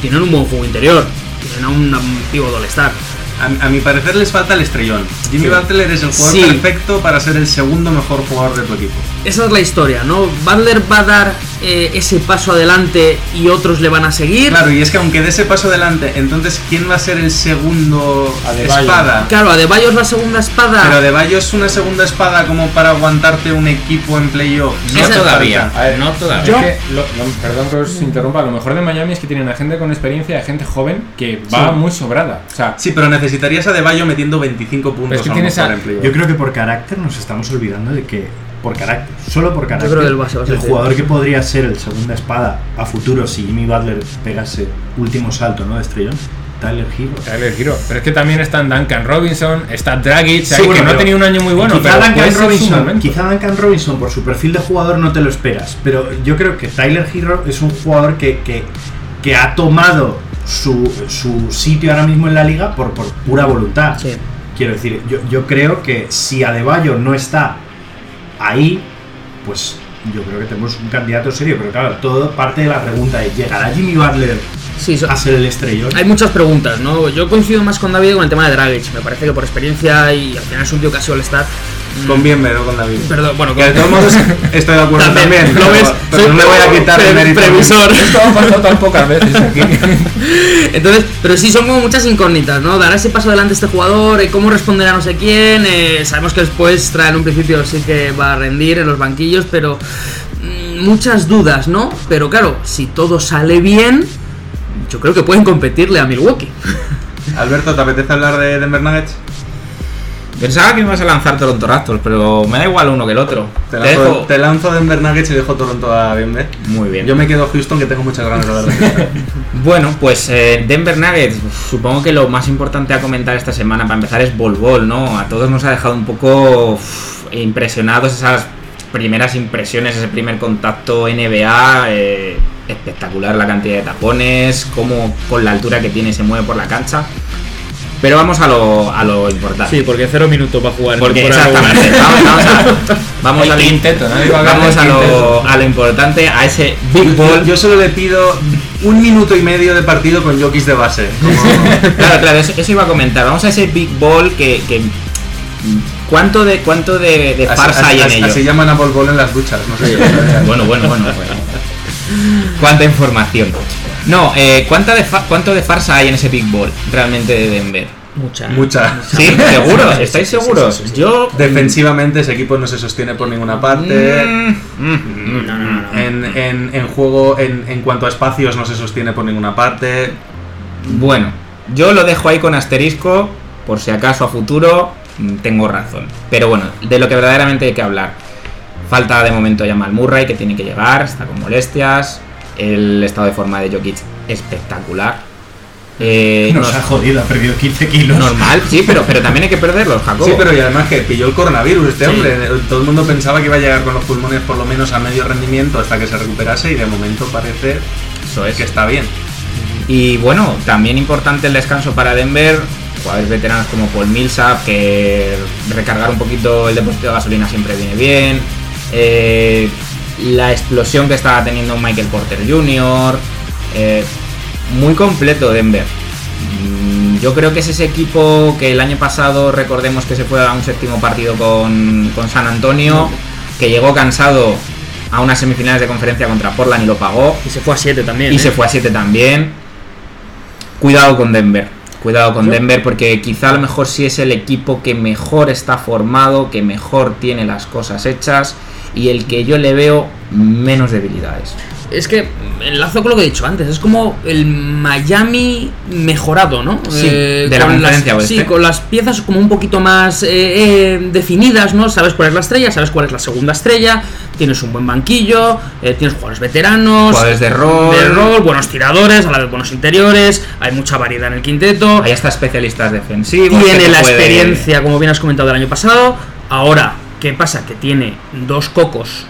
Tienen un buen juego interior. Tienen a un, a un pívot all-star. A, a mi parecer les falta el estrellón. Jimmy Butler es el jugador Sí. perfecto para ser el segundo mejor jugador de tu equipo. Esa es la historia, ¿no? Butler va a dar eh, ese paso adelante y otros le van a seguir. Claro, y es que aunque dé ese paso adelante, entonces ¿quién va a ser el segundo Adebayo. espada? Claro, Adebayo es la segunda espada. Pero Adebayo es una segunda espada como para aguantarte un equipo en playoff. No Esa- todavía, A ver, no todavía. Es que lo- lo- perdón que os interrumpa, lo mejor de Miami es que tienen a gente con experiencia, a gente joven que va Sí. muy sobrada. O sea, Sí, pero necesitarías a Adebayo metiendo 25 puntos es que a lo tienes mejor a- en playoff. Yo creo que por carácter nos estamos olvidando de que, por carácter, solo por carácter, creo que el base jugador que podría ser el segunda espada a futuro si Jimmy Butler pegase último salto ¿no? de estrellón, Tyler Hero. Tyler Hero. Pero es que también están Duncan Robinson, está Dragic, Sí, ahí, bueno, que no ha tenido un año muy bueno, quizá, pero Duncan Robinson, quizá Duncan Robinson, por su perfil de jugador, no te lo esperas. Pero yo creo que Tyler Hero es un jugador que, que, que ha tomado su, su sitio ahora mismo en la liga por, por pura voluntad. Sí. Quiero decir, yo, yo creo que si Adebayo no está ahí, pues yo creo que tenemos un candidato serio. Pero claro, todo parte de la pregunta es, ¿llegará Jimmy Butler Sí, so- a ser el estrellón? hay muchas preguntas, ¿no? Yo coincido más con David con el tema de Dragic. Me parece que por experiencia y al final es un tío que ha sido All-Star. mm, Con bien, pero con David. Perdón, bueno, Que de todos modos estoy de acuerdo también. ¿Lo pero- ves? Pero Soy no le voy a quitar el mérito. previsor. Esto ha pasado tan pocas veces aquí. Entonces, pero sí son como muchas incógnitas, ¿no? Dará ese paso adelante este jugador, eh, cómo responderá no sé quién. eh, sabemos que después trae en un principio sí que va a rendir en los banquillos, pero mm, muchas dudas, ¿no? Pero claro, si todo sale bien, yo creo que pueden competirle a Milwaukee. Alberto, ¿te apetece hablar de Denver Nuggets? Pensaba que ibas a lanzar Toronto Raptors, pero me da igual uno que el otro. Te Te lanzo, dejo- te lanzo Denver Nuggets y dejo Toronto a Denver. Muy bien. Yo me quedo Houston que tengo muchas ganas de ver. Bueno, pues eh, Denver Nuggets, supongo que lo más importante a comentar esta semana para empezar es Bol Bol, ¿no? A todos nos ha dejado un poco impresionados esas primeras impresiones, ese primer contacto NBA, eh, espectacular la cantidad de tapones, cómo con la altura que tiene se mueve por la cancha. Pero vamos a lo, a lo importante. porque cero minutos va a jugar. Porque exactamente, vamos, vamos a, vamos quinteto, a vamos lo, a lo importante, a ese Big Ball. Yo, solo le pido un minuto y medio de partido con Jokic de base. Como- Claro, claro, eso, eso iba a comentar. Vamos a ese Big Ball que. que ¿Cuánto de cuánto de, de así, farsa hay en así- ello? así llaman a Bol Bol en las duchas. No sé. Bueno, bueno, bueno. bueno. Cuánta información. No, eh, ¿cuánta de fa- ¿cuánto de farsa hay en ese Big Ball realmente de Denver? Mucha. Mucha. ¿Sí? ¿Seguros? ¿Estáis seguros? Yo. Defensivamente ese equipo no se sostiene por ninguna parte. Mm, mm, No, no, no, no. En, en- en juego, en, en cuanto a espacios, no se sostiene por ninguna parte. Bueno, yo lo dejo ahí con asterisco, por si acaso a futuro mm, tengo razón. Pero bueno, de lo que verdaderamente hay que hablar. Falta de momento Jamal Murray, que tiene que llegar, está con molestias. El estado de forma de Jokic espectacular. Eh, Nos no- ha jodido, ha perdido 15 kilos. normal, sí, pero, pero también hay que perderlos, Jacobo. Sí, pero y además que pilló el coronavirus este Sí. hombre. Todo el mundo pensaba que iba a llegar con los pulmones por lo menos a medio rendimiento hasta que se recuperase y de momento parece Eso es. que está bien. Y bueno, también importante el descanso para Denver. Jugadores veteranos como Paul Millsap, que recargar un poquito el depósito de gasolina siempre viene bien. Eh, la explosión que estaba teniendo Michael Porter Jr. eh, muy completo Denver. Mm, Yo creo que es ese equipo que el año pasado recordemos que se fue a un séptimo partido con, con San Antonio, que llegó cansado a unas semifinales de conferencia contra Portland y lo pagó. Y se fue a 7 también. Y ¿eh? se fue a 7 también. Cuidado con Denver. Cuidado con Denver porque quizá a lo mejor sí es el equipo que mejor está formado, que mejor tiene las cosas hechas y el que yo le veo menos debilidades. Es que enlazo con lo que he dicho antes, es como el Miami mejorado, ¿no? Sí, de la con las, oeste. Sí, con las piezas como un poquito más eh, eh, definidas, ¿no? Sabes cuál es la estrella, sabes cuál es la segunda estrella, tienes un buen banquillo, eh, tienes jugadores veteranos, Jugadores de rol. de rol, buenos tiradores, a la vez buenos interiores, hay mucha variedad en el quinteto, Hay hasta especialistas defensivos. tiene la puede- experiencia, como bien has comentado, del año pasado. Ahora, ¿qué pasa? Que tiene dos cocos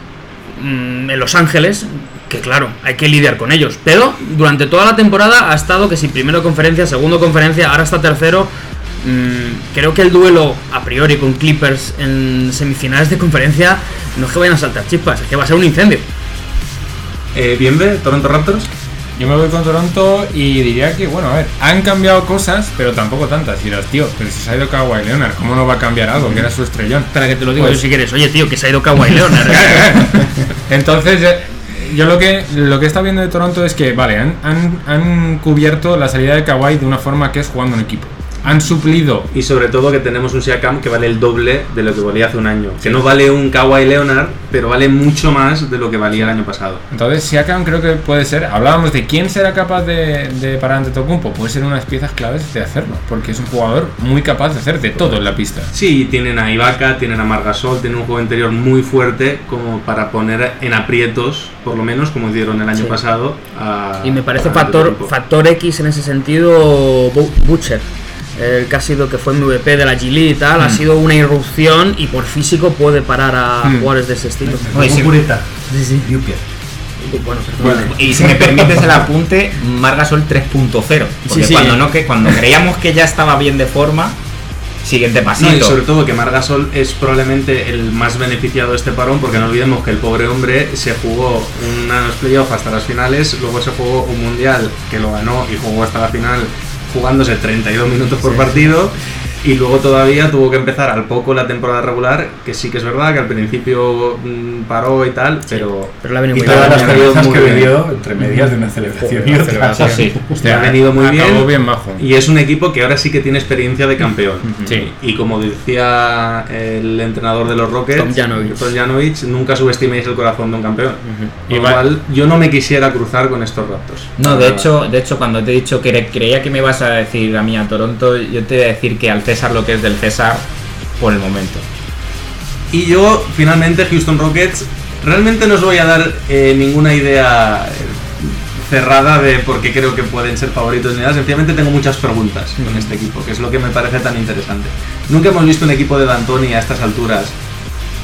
mm, en Los Ángeles, que claro, hay que lidiar con ellos. Pero durante toda la temporada ha estado que si primero conferencia, segundo conferencia, ahora está tercero. Mm, creo que el duelo a priori con Clippers en semifinales de conferencia no es que vayan a saltar chispas, es que va a ser un incendio. Eh, ¿Bien ve? ¿Toronto Raptors? Yo me voy con Toronto y diría que, bueno, a ver, han cambiado cosas, pero tampoco tantas. Y dirás, tío, pero si se ha ido Kawhi Leonard, ¿cómo no va a cambiar algo? Que era su estrellón. Espera que te lo digo Pues- yo si quieres. Oye, tío, que se ha ido Kawhi Leonard. Entonces, eh, yo lo que lo que está viendo de Toronto es que, vale, han, han, han cubierto la salida de Kawhi de una forma que es jugando en equipo. Han suplido Y sobre todo que tenemos un Siakam que vale el doble de lo que valía hace un año. Que no vale un Kawhi Leonard, pero vale mucho más de lo que valía el año pasado. Entonces, Siakam creo que puede ser. Hablábamos de quién será capaz de, de parar ante Tocumpo. Puede ser unas piezas claves de hacerlo, porque es un jugador muy capaz de hacer de todo en la pista. Sí, tienen a Ibaka, tienen a Margasol, tienen un juego interior muy fuerte como para poner en aprietos, por lo menos como hicieron el año Sí. pasado. a- Y me parece factor, factor X en ese sentido Bu- Butcher. El que ha sido que fue MVP de la G League y tal, ha sido una irrupción y por físico puede parar a Mm. jugadores de ese estilo. Oye, sí. pureta. Sí, sí. Bueno, perdón. Y si me permites el apunte, Margasol 3.0. Porque Sí, sí. Cuando, no, que, cuando creíamos que ya estaba bien de forma, siguiente No, pasito. y sobre todo que Margasol es probablemente el más beneficiado de este parón, porque no olvidemos que el pobre hombre se jugó unos playoffs hasta las finales, luego se jugó un mundial que lo ganó y jugó hasta la final jugándose 32 minutos por partido. Y luego todavía tuvo que empezar al poco la temporada regular, que sí que es verdad que al principio mm, paró y tal, pero, Pero le ha venido Y muy todas bien. las muy que bien. bebió entre medias de una celebración y Una otra. celebración. Sí, ha venido muy Acabó bien. bien bajo. Y es un equipo que ahora sí que tiene experiencia de campeón. Sí. Y como decía el entrenador de los Rockets, Tom Janovich. Tom Janovich, nunca subestiméis el corazón de un campeón. Lo va- cual, yo no me quisiera cruzar con estos Raptors. No, de hecho, de hecho, cuando te he dicho que cre- creía que me ibas a decir a mí a Toronto, yo te voy a decir que al César lo que es del César por el momento. Y yo, finalmente, Houston Rockets, realmente no os voy a dar eh, ninguna idea eh, cerrada de por qué creo que pueden ser favoritos ni nada. Sencillamente tengo muchas preguntas con este equipo, que es lo que me parece tan interesante. Nunca hemos visto un equipo de D'Antoni a estas alturas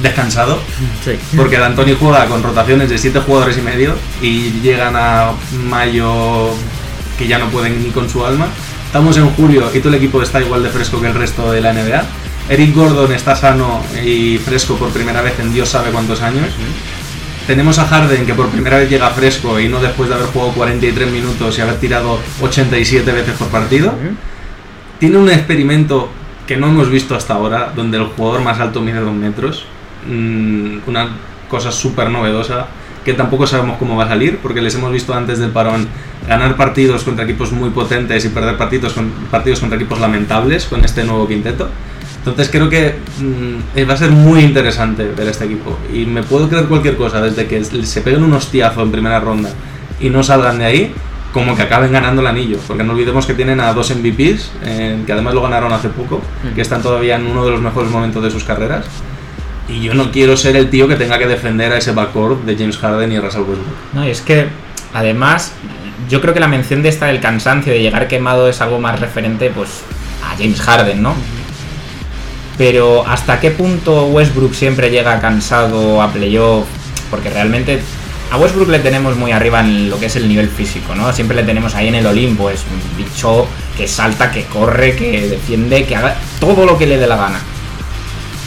descansado. Sí. Porque D'Antoni juega con rotaciones de 7 jugadores y medio y llegan a mayo que ya no pueden ni con su alma. Estamos en julio y todo el equipo está igual de fresco que el resto de la NBA. Eric Gordon está sano y fresco por primera vez en Dios sabe cuántos años. Tenemos a Harden que por primera vez llega fresco y no después de haber jugado 43 minutos y haber tirado 87 veces por partido. Tiene un experimento que no hemos visto hasta ahora, donde el jugador más alto mide 2 metros. Mm, una cosa súper novedosa que tampoco sabemos cómo va a salir, porque les hemos visto antes del parón ganar partidos contra equipos muy potentes y perder partidos, con, partidos contra equipos lamentables con este nuevo quinteto. Entonces creo que mm, eh, va a ser muy interesante ver este equipo. Y me puedo creer cualquier cosa, desde que se peguen un hostiazo en primera ronda y no salgan de ahí, como que acaben ganando el anillo. Porque no olvidemos que tienen a dos MVPs, eh, que además lo ganaron hace poco, que están todavía en uno de los mejores momentos de sus carreras. Y yo no quiero ser el tío que tenga que defender a ese backcourt de James Harden y Russell Westbrook. No, y es que además yo creo que la mención de esta del cansancio de llegar quemado es algo más referente pues a James Harden, ¿no? Pero hasta qué punto Westbrook siempre llega cansado a playoff, porque realmente a Westbrook le tenemos muy arriba en lo que es el nivel físico, ¿no? Siempre le tenemos ahí en el Olimpo, es un bicho que salta, que corre, que defiende, que haga todo lo que le dé la gana.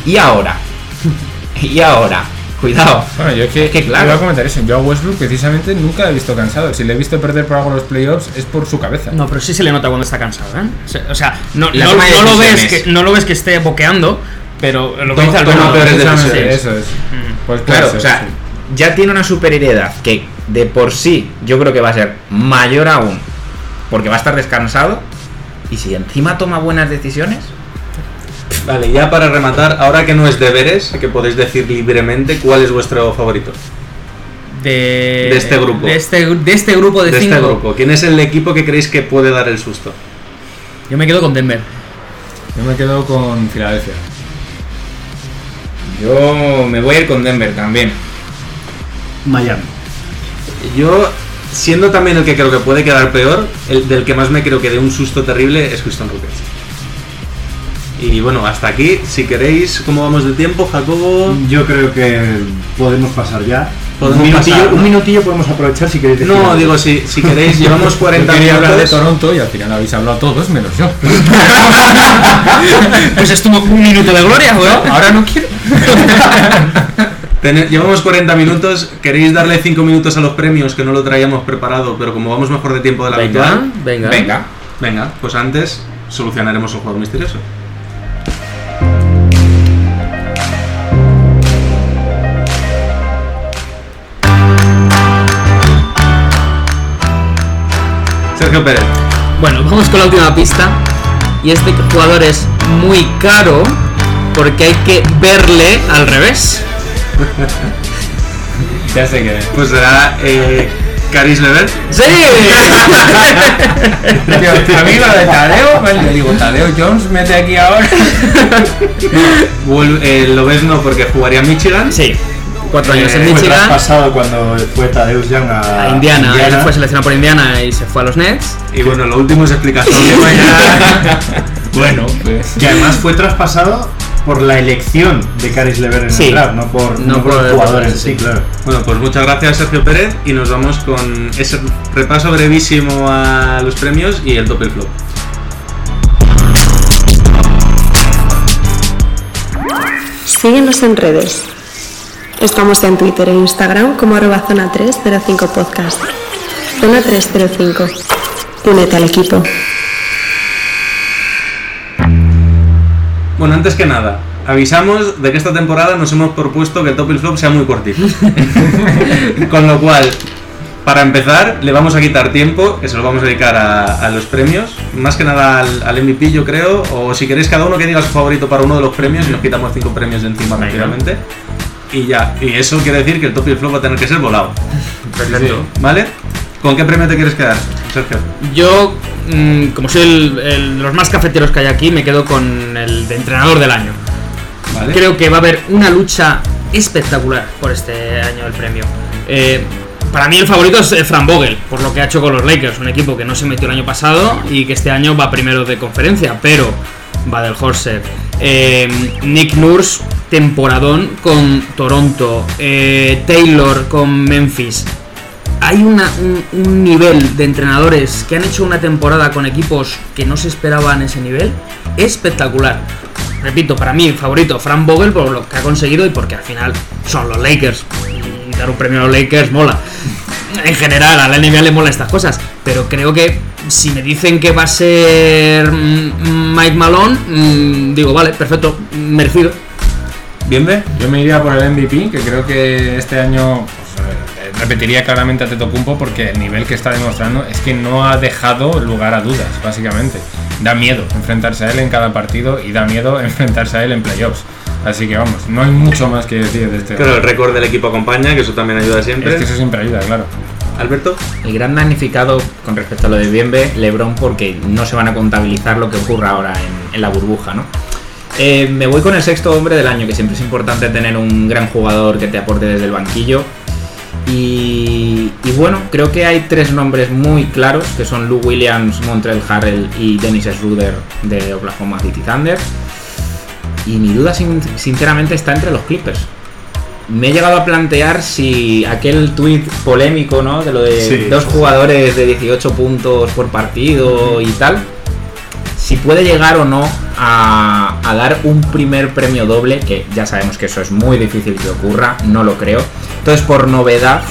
Y ahora, y ahora, cuidado. Bueno, yo es que, Es que claro. iba a comentar eso. Yo a Westbrook precisamente nunca le he visto cansado. Si le he visto perder por algo los playoffs es por su cabeza. No, pero sí se le nota cuando está cansado, ¿eh? O sea, no, lo ves que, no lo ves que esté boqueando, pero lo que Toma- dice Alberto, peores Precisamente decisiones. Eso es. Mm. Pues Claro, ser, o sea, sí. ya tiene una superioridad que de por sí yo creo que va a ser mayor aún, porque va a estar descansado. Y si encima toma buenas decisiones, Vale, ya para rematar, ahora que no es deberes, que podéis decir libremente cuál es vuestro favorito. de, De este grupo. De este, de este grupo de, De cinco. este grupo. ¿Quién es el equipo que creéis que puede dar el susto? Yo me quedo con Denver. Yo me quedo con Filadelfia. yo me voy a ir con Denver también. Miami. Yo, siendo también el que creo que puede quedar peor, el del que más me creo que dé un susto terrible es Houston Rockets. Y bueno, hasta aquí, si queréis, ¿cómo vamos de tiempo, Jacobo? Yo creo que podemos pasar ya. Podemos un, minutillo, pasar, ¿no? un minutillo podemos aprovechar si queréis decir No, algo. digo, si, si queréis, llevamos 40 Yo quería hablar de minutos. Toronto y al final habéis hablado todos menos yo. Pues es tu un minuto de gloria, weón. Ahora no quiero. Llevamos 40 minutos. ¿Queréis darle 5 minutos a los premios que no lo traíamos preparado, pero como vamos mejor de tiempo de la Venga, habitual? venga. Venga. Venga, pues antes solucionaremos el juego misterioso. Sergio Pérez. Bueno, vamos con la última pista. Y este jugador es muy caro porque hay que verle al revés. Ya sé que. Pues será eh, Caris Lever. ¡Sí! Tío, amigo de Tadeo, pues, le digo, Tadeo Jones, mete aquí ahora. Vuelve- eh, lo ves no porque jugaría Michigan. sí. Cuatro años en Eh, Fue Michigan. traspasado cuando fue Tadeusz Young a, A Indiana. Él fue seleccionado por Indiana y se fue a los Nets. Y bueno, lo último es explicación. Bueno, pues. Que además fue traspasado por la elección de Caris Lever en Sí. el draft, no por, No no por por el el jugador en jugador, sí, sí. claro. Bueno, pues muchas gracias Sergio Pérez y nos vamos con ese repaso brevísimo a los premios y el top y el flop. Síguenos en redes. Estamos en Twitter e Instagram como arroba zona 305 podcast. Zona 305. Únete al equipo. Bueno, antes que nada, avisamos de que esta temporada nos hemos propuesto que el top y el flop sea muy cortito. con lo cual, para empezar, le vamos a quitar tiempo, que se lo vamos a dedicar a, a los premios, más que nada al, al MVP yo creo, o si queréis cada uno que diga su favorito para uno de los premios y nos quitamos cinco premios de encima rápidamente. Y ya, y eso quiere decir que el top y el flop va a tener que ser volado, Perfecto. ¿vale? ¿Con qué premio te quieres quedar, Sergio? Yo, mm, como soy el, el de los más cafeteros que hay aquí, me quedo con el de entrenador del año. ¿Vale? Creo que va a haber una lucha espectacular por este año del premio. Eh, para mí el favorito es eh, Fran Vogel, por lo que ha hecho con los Lakers, un equipo que no se metió el año pasado y que este año va primero de conferencia, pero va del Horser. Eh, Nick Nurse, temporadón con Toronto. Eh, Taylor con Memphis. Hay un, nivel de entrenadores que han hecho una temporada con equipos que no se esperaban ese nivel espectacular. Repito, para mí, favorito, Frank Vogel por lo que ha conseguido y porque al final son los Lakers. Dar un premio a los Lakers mola. En general, a la NBA le mola estas cosas. Pero creo que si me dicen que va a ser mm, Mike Malone, mm, digo, vale, perfecto, merecido. ¿Bien, ve? Yo me iría por el MVP, que creo que este año pues, eh, repetiría claramente a Tetocumpo porque el nivel que está demostrando es que no ha dejado lugar a dudas, básicamente. Da miedo enfrentarse a él en cada partido y da miedo enfrentarse a él en playoffs. Así que vamos, no hay mucho más que decir de este. Claro, el récord del equipo acompaña, que eso también ayuda siempre. es que eso siempre ayuda, claro. Alberto. El gran damnificado con respecto a lo de Bienve, LeBron, porque no se van a contabilizar lo que ocurra ahora en, en la burbuja, ¿no? Eh, me voy con el sexto hombre del año, que siempre es importante tener un gran jugador que te aporte desde el banquillo. Y, y bueno, creo que hay tres nombres muy claros, que son Lou Williams, Montrell Harrell y Dennis Schroeder de Oklahoma City Thunder. Y mi duda sin- sinceramente está entre los Clippers. Me he llegado a plantear si aquel tuit polémico, ¿no? De lo de Sí. dos jugadores de 18 puntos por partido y tal. Si puede llegar o no a, a dar un primer premio doble, que ya sabemos que eso es muy difícil que ocurra, no lo creo. Entonces, por novedad,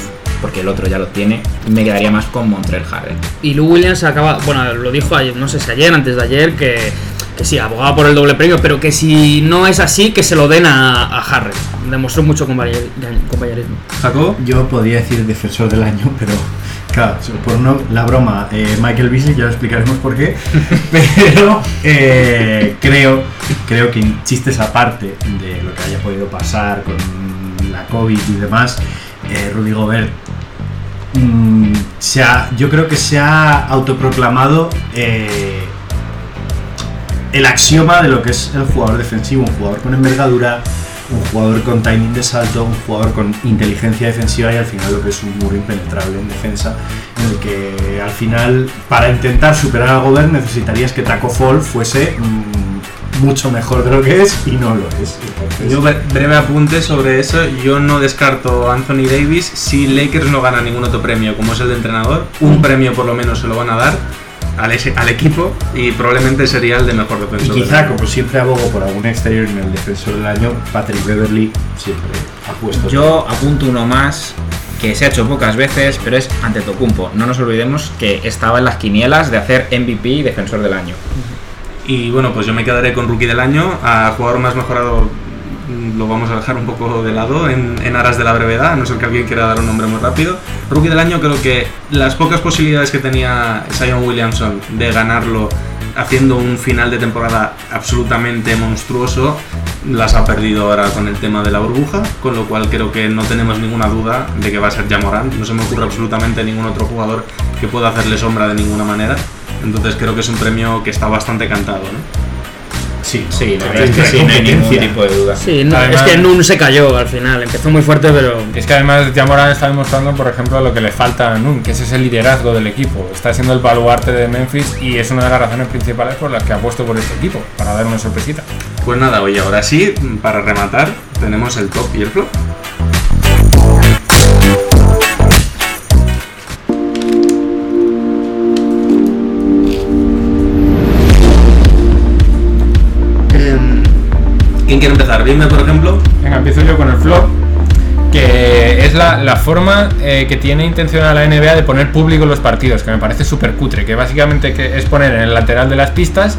porque el otro ya lo tiene, me quedaría más con Montrell Harrell. Y Lou Williams acaba, bueno, lo dijo ayer, no sé si ayer, antes de ayer, que, que sí, abogaba por el doble premio, pero que si no es así, que se lo den a, a Harrell. Demostró mucho compañer- compañerismo. Jacobo. Yo podría decir defensor del año, pero claro, por no la broma, eh, Michael Beasley, ya lo explicaremos por qué, pero eh, creo, creo que chistes aparte de lo que haya podido pasar con la COVID y demás, eh, Rudy Gobert mm, se ha- yo creo que se ha autoproclamado eh, el axioma de lo que es el jugador defensivo, un jugador con envergadura, un jugador con timing de salto, un jugador con inteligencia defensiva y al final lo que es un muro impenetrable en defensa, en el que al final para intentar superar a Gobert necesitarías que Taco Fall fuese mm, mucho mejor de lo que es y no lo es. Entonces, Yo bre- breve apunte sobre eso. Yo no descarto a Anthony Davis si Lakers no gana ningún otro premio, como es el de entrenador. Un premio por lo menos se lo van a dar. Al, ese- al equipo y probablemente sería el de mejor Y defensor. del quizá, año. como siempre abogo por algún exterior en el defensor del año, Patrick Beverly siempre ha puesto. Yo apunto uno más que se ha hecho pocas veces, pero es ante Tocumpo. No nos olvidemos que estaba en las quinielas de hacer MVP y defensor del año. Y bueno, pues yo me quedaré con Rookie del Año. A jugador más mejorado lo vamos a dejar un poco de lado en, en aras de la brevedad, a no ser que alguien quiera dar un nombre muy rápido. Rookie del Año creo que las pocas posibilidades que tenía Zion Williamson de ganarlo haciendo un final de temporada absolutamente monstruoso, las ha perdido ahora con el tema de la burbuja, con lo cual creo que no tenemos ninguna duda de que va a ser Jamorant. No se me ocurre absolutamente ningún otro jugador que pueda hacerle sombra de ninguna manera. Entonces creo que es un premio que está bastante cantado, ¿no? Sí, Sí, la verdad es que sí, no hay ningún tipo de duda. Sí, no, Además- es que Nun se cayó al final. Empezó muy fuerte, pero. Es que además Jamoran está demostrando, por ejemplo, lo que le falta a Nun, que es ese liderazgo del equipo. Está siendo el baluarte de Memphis y es una de las razones principales por las que ha puesto por este equipo, para dar una sorpresita. Pues nada, oye, ahora sí, para rematar, tenemos el top y el flop. ¿Quién quiere empezar? Dime, por ejemplo. Venga, empiezo yo con el flop, que es la, la forma eh, que tiene intencionada la NBA de poner público en los partidos, que me parece súper cutre, que básicamente que es poner en el lateral de las pistas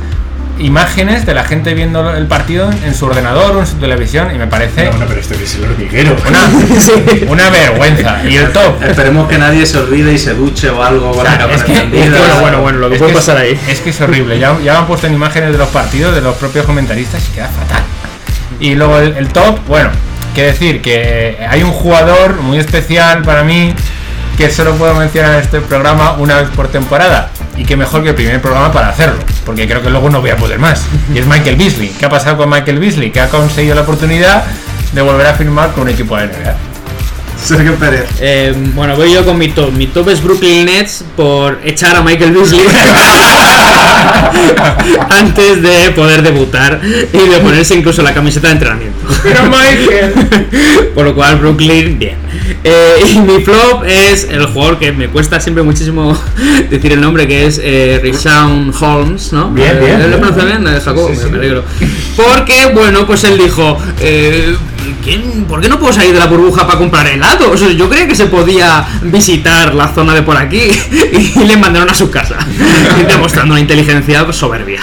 imágenes de la gente viendo el partido en su ordenador o en su televisión y me parece Bueno, pero esto que es el hormiguero. una, una vergüenza. Y el top, Esperemos que nadie se olvide y se duche o algo con la cámara es que, es que- Bueno, bueno, bueno, lo que es puede es- pasar ahí. Es que es horrible. Ya, ya me han puesto en imágenes de los partidos de los propios comentaristas y queda fatal. Y luego el, top, bueno, que decir que hay un jugador muy especial para mí que solo puedo mencionar en este programa una vez por temporada. Y que mejor que el primer programa para hacerlo, porque creo que luego no voy a poder más. Y es Michael Beasley. ¿Qué ha pasado con Michael Beasley? Que ha conseguido la oportunidad de volver a firmar con un equipo de NBA. Sergio Pérez. Eh, bueno, voy yo con mi top. Mi top es Brooklyn Nets por echar a Michael Beasley antes de poder debutar y de ponerse incluso la camiseta de entrenamiento. Pero Michael. Por lo cual, Brooklyn, bien. Eh, y mi flop es el jugador que me cuesta siempre muchísimo decir el nombre, que es eh, Rishawn Holmes, ¿no? Bien, Eh, bien, ¿Lo bien. pronuncia bien, eh, Jacobo? Sí, sí, me sí. alegro. Porque, bueno, pues él dijo, eh, ¿quién- ¿por qué no puedo salir de la burbuja para comprar helado? O sea, yo creía que se podía visitar la zona de por aquí y le mandaron a su casa, demostrando una inteligencia soberbia.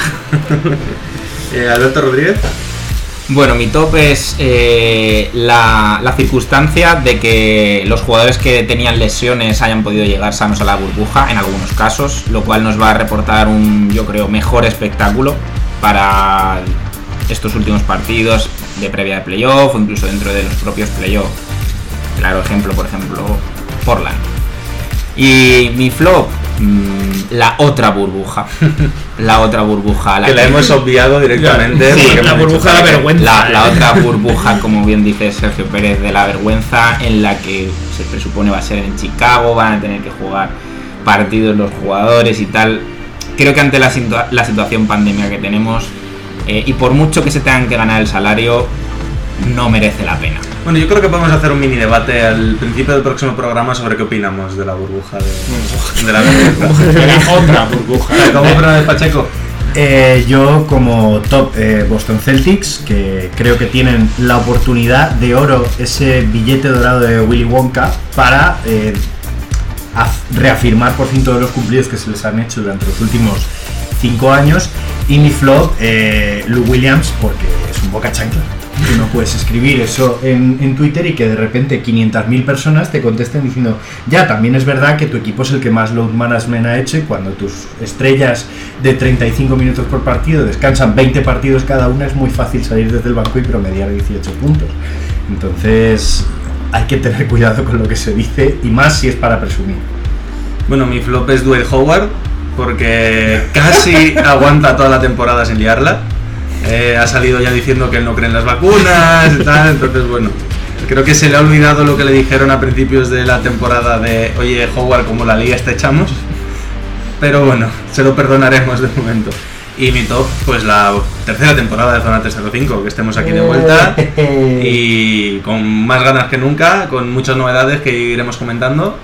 Alberto Rodríguez. Bueno, mi top es eh, la, la circunstancia de que los jugadores que tenían lesiones hayan podido llegar sanos a la burbuja en algunos casos, lo cual nos va a reportar un, yo creo, mejor espectáculo para estos últimos partidos de previa de playoff o incluso dentro de los propios playoff. Claro ejemplo, por ejemplo, Portland. Y mi flop, mm, la otra burbuja. La otra burbuja. Que la hemos obviado directamente. Sí, porque la burbuja de la que- vergüenza. la, la otra burbuja, como bien dice Sergio Pérez, de la vergüenza, en la que se presupone va a ser en Chicago, van a tener que jugar partidos los jugadores y tal. Creo que ante la, situa- la situación pandemia que tenemos, eh, y por mucho que se tengan que ganar el salario, no merece la pena. Bueno, yo creo que podemos hacer un mini debate al principio del próximo programa sobre qué opinamos de la burbuja de, de la. De la otra burbuja. ¿Cómo Fernández Pacheco? Eh, yo como top eh, Boston Celtics, que creo que tienen la oportunidad de oro, ese billete dorado de Willy Wonka, para eh, reafirmar por fin todos los cumplidos que se les han hecho durante los últimos cinco años. Y mi flop, eh, Lou Williams, porque es un boca chancla. Tú no puedes escribir eso en, en Twitter y que de repente 500.000 personas te contesten diciendo, ya, también es verdad que tu equipo es el que más load management ha hecho y cuando tus estrellas de 35 minutos por partido descansan 20 partidos cada una, es muy fácil salir desde el banco y promediar 18 puntos. Entonces, hay que tener cuidado con lo que se dice y más si es para presumir. Bueno, mi flop es Dwight Howard, porque casi aguanta toda la temporada sin liarla. Eh, ha salido ya diciendo que él no cree en las vacunas y tal, entonces bueno. Creo que se le ha olvidado lo que le dijeron a principios de la temporada de, oye, Howard, como la liga te echamos. Pero bueno, se lo perdonaremos de momento. Y mi top, pues la tercera temporada de Zona 305, que estemos aquí de vuelta y con más ganas que nunca, con muchas novedades que iremos comentando.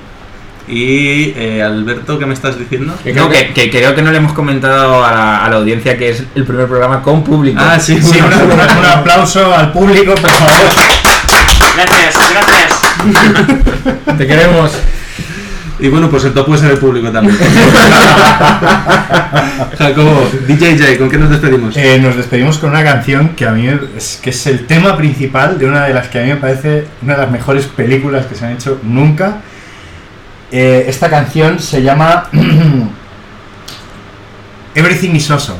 Y eh, Alberto, ¿qué me estás diciendo? No, que, que creo que no le hemos comentado a la, a la audiencia que es el primer programa con público. Ah, sí, Sí, un aplauso al público, por favor. Gracias, gracias. Te queremos. Y bueno, pues el top puede ser el público también. Jacobo, DJJ, ¿con qué nos despedimos? Eh, nos despedimos con una canción que a mí es, que es el tema principal de una de las que a mí me parece una de las mejores películas que se han hecho nunca. Eh, esta canción se llama Everything is Awesome.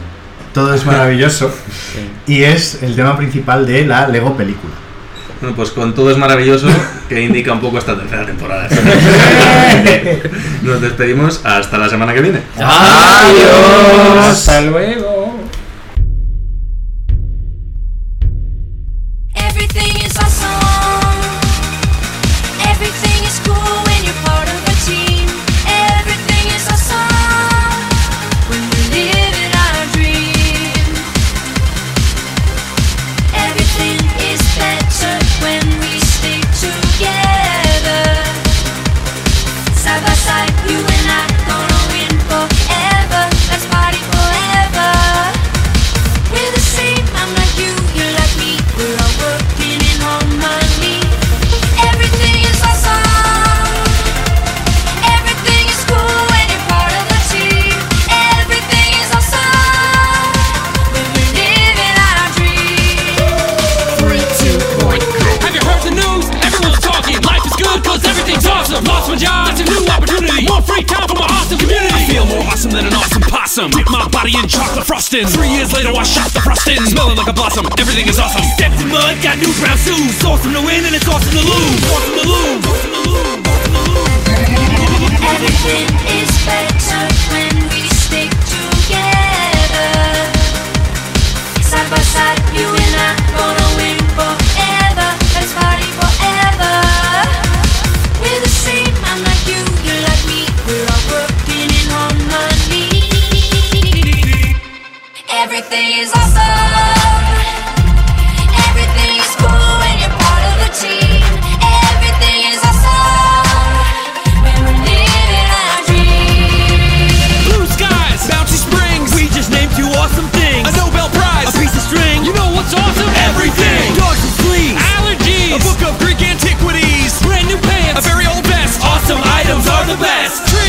Todo es maravilloso. Y es el tema principal de la Lego película. Bueno, pues con todo es maravilloso, que indica un poco esta tercera temporada. Nos despedimos hasta la semana que viene. Hasta luego. Shoes. Awesome to win and it's awesome to lose. Awesome to lose. Awesome to lose. Awesome to lose. Everything is better when we stick together. Side by side, you and I gonna win are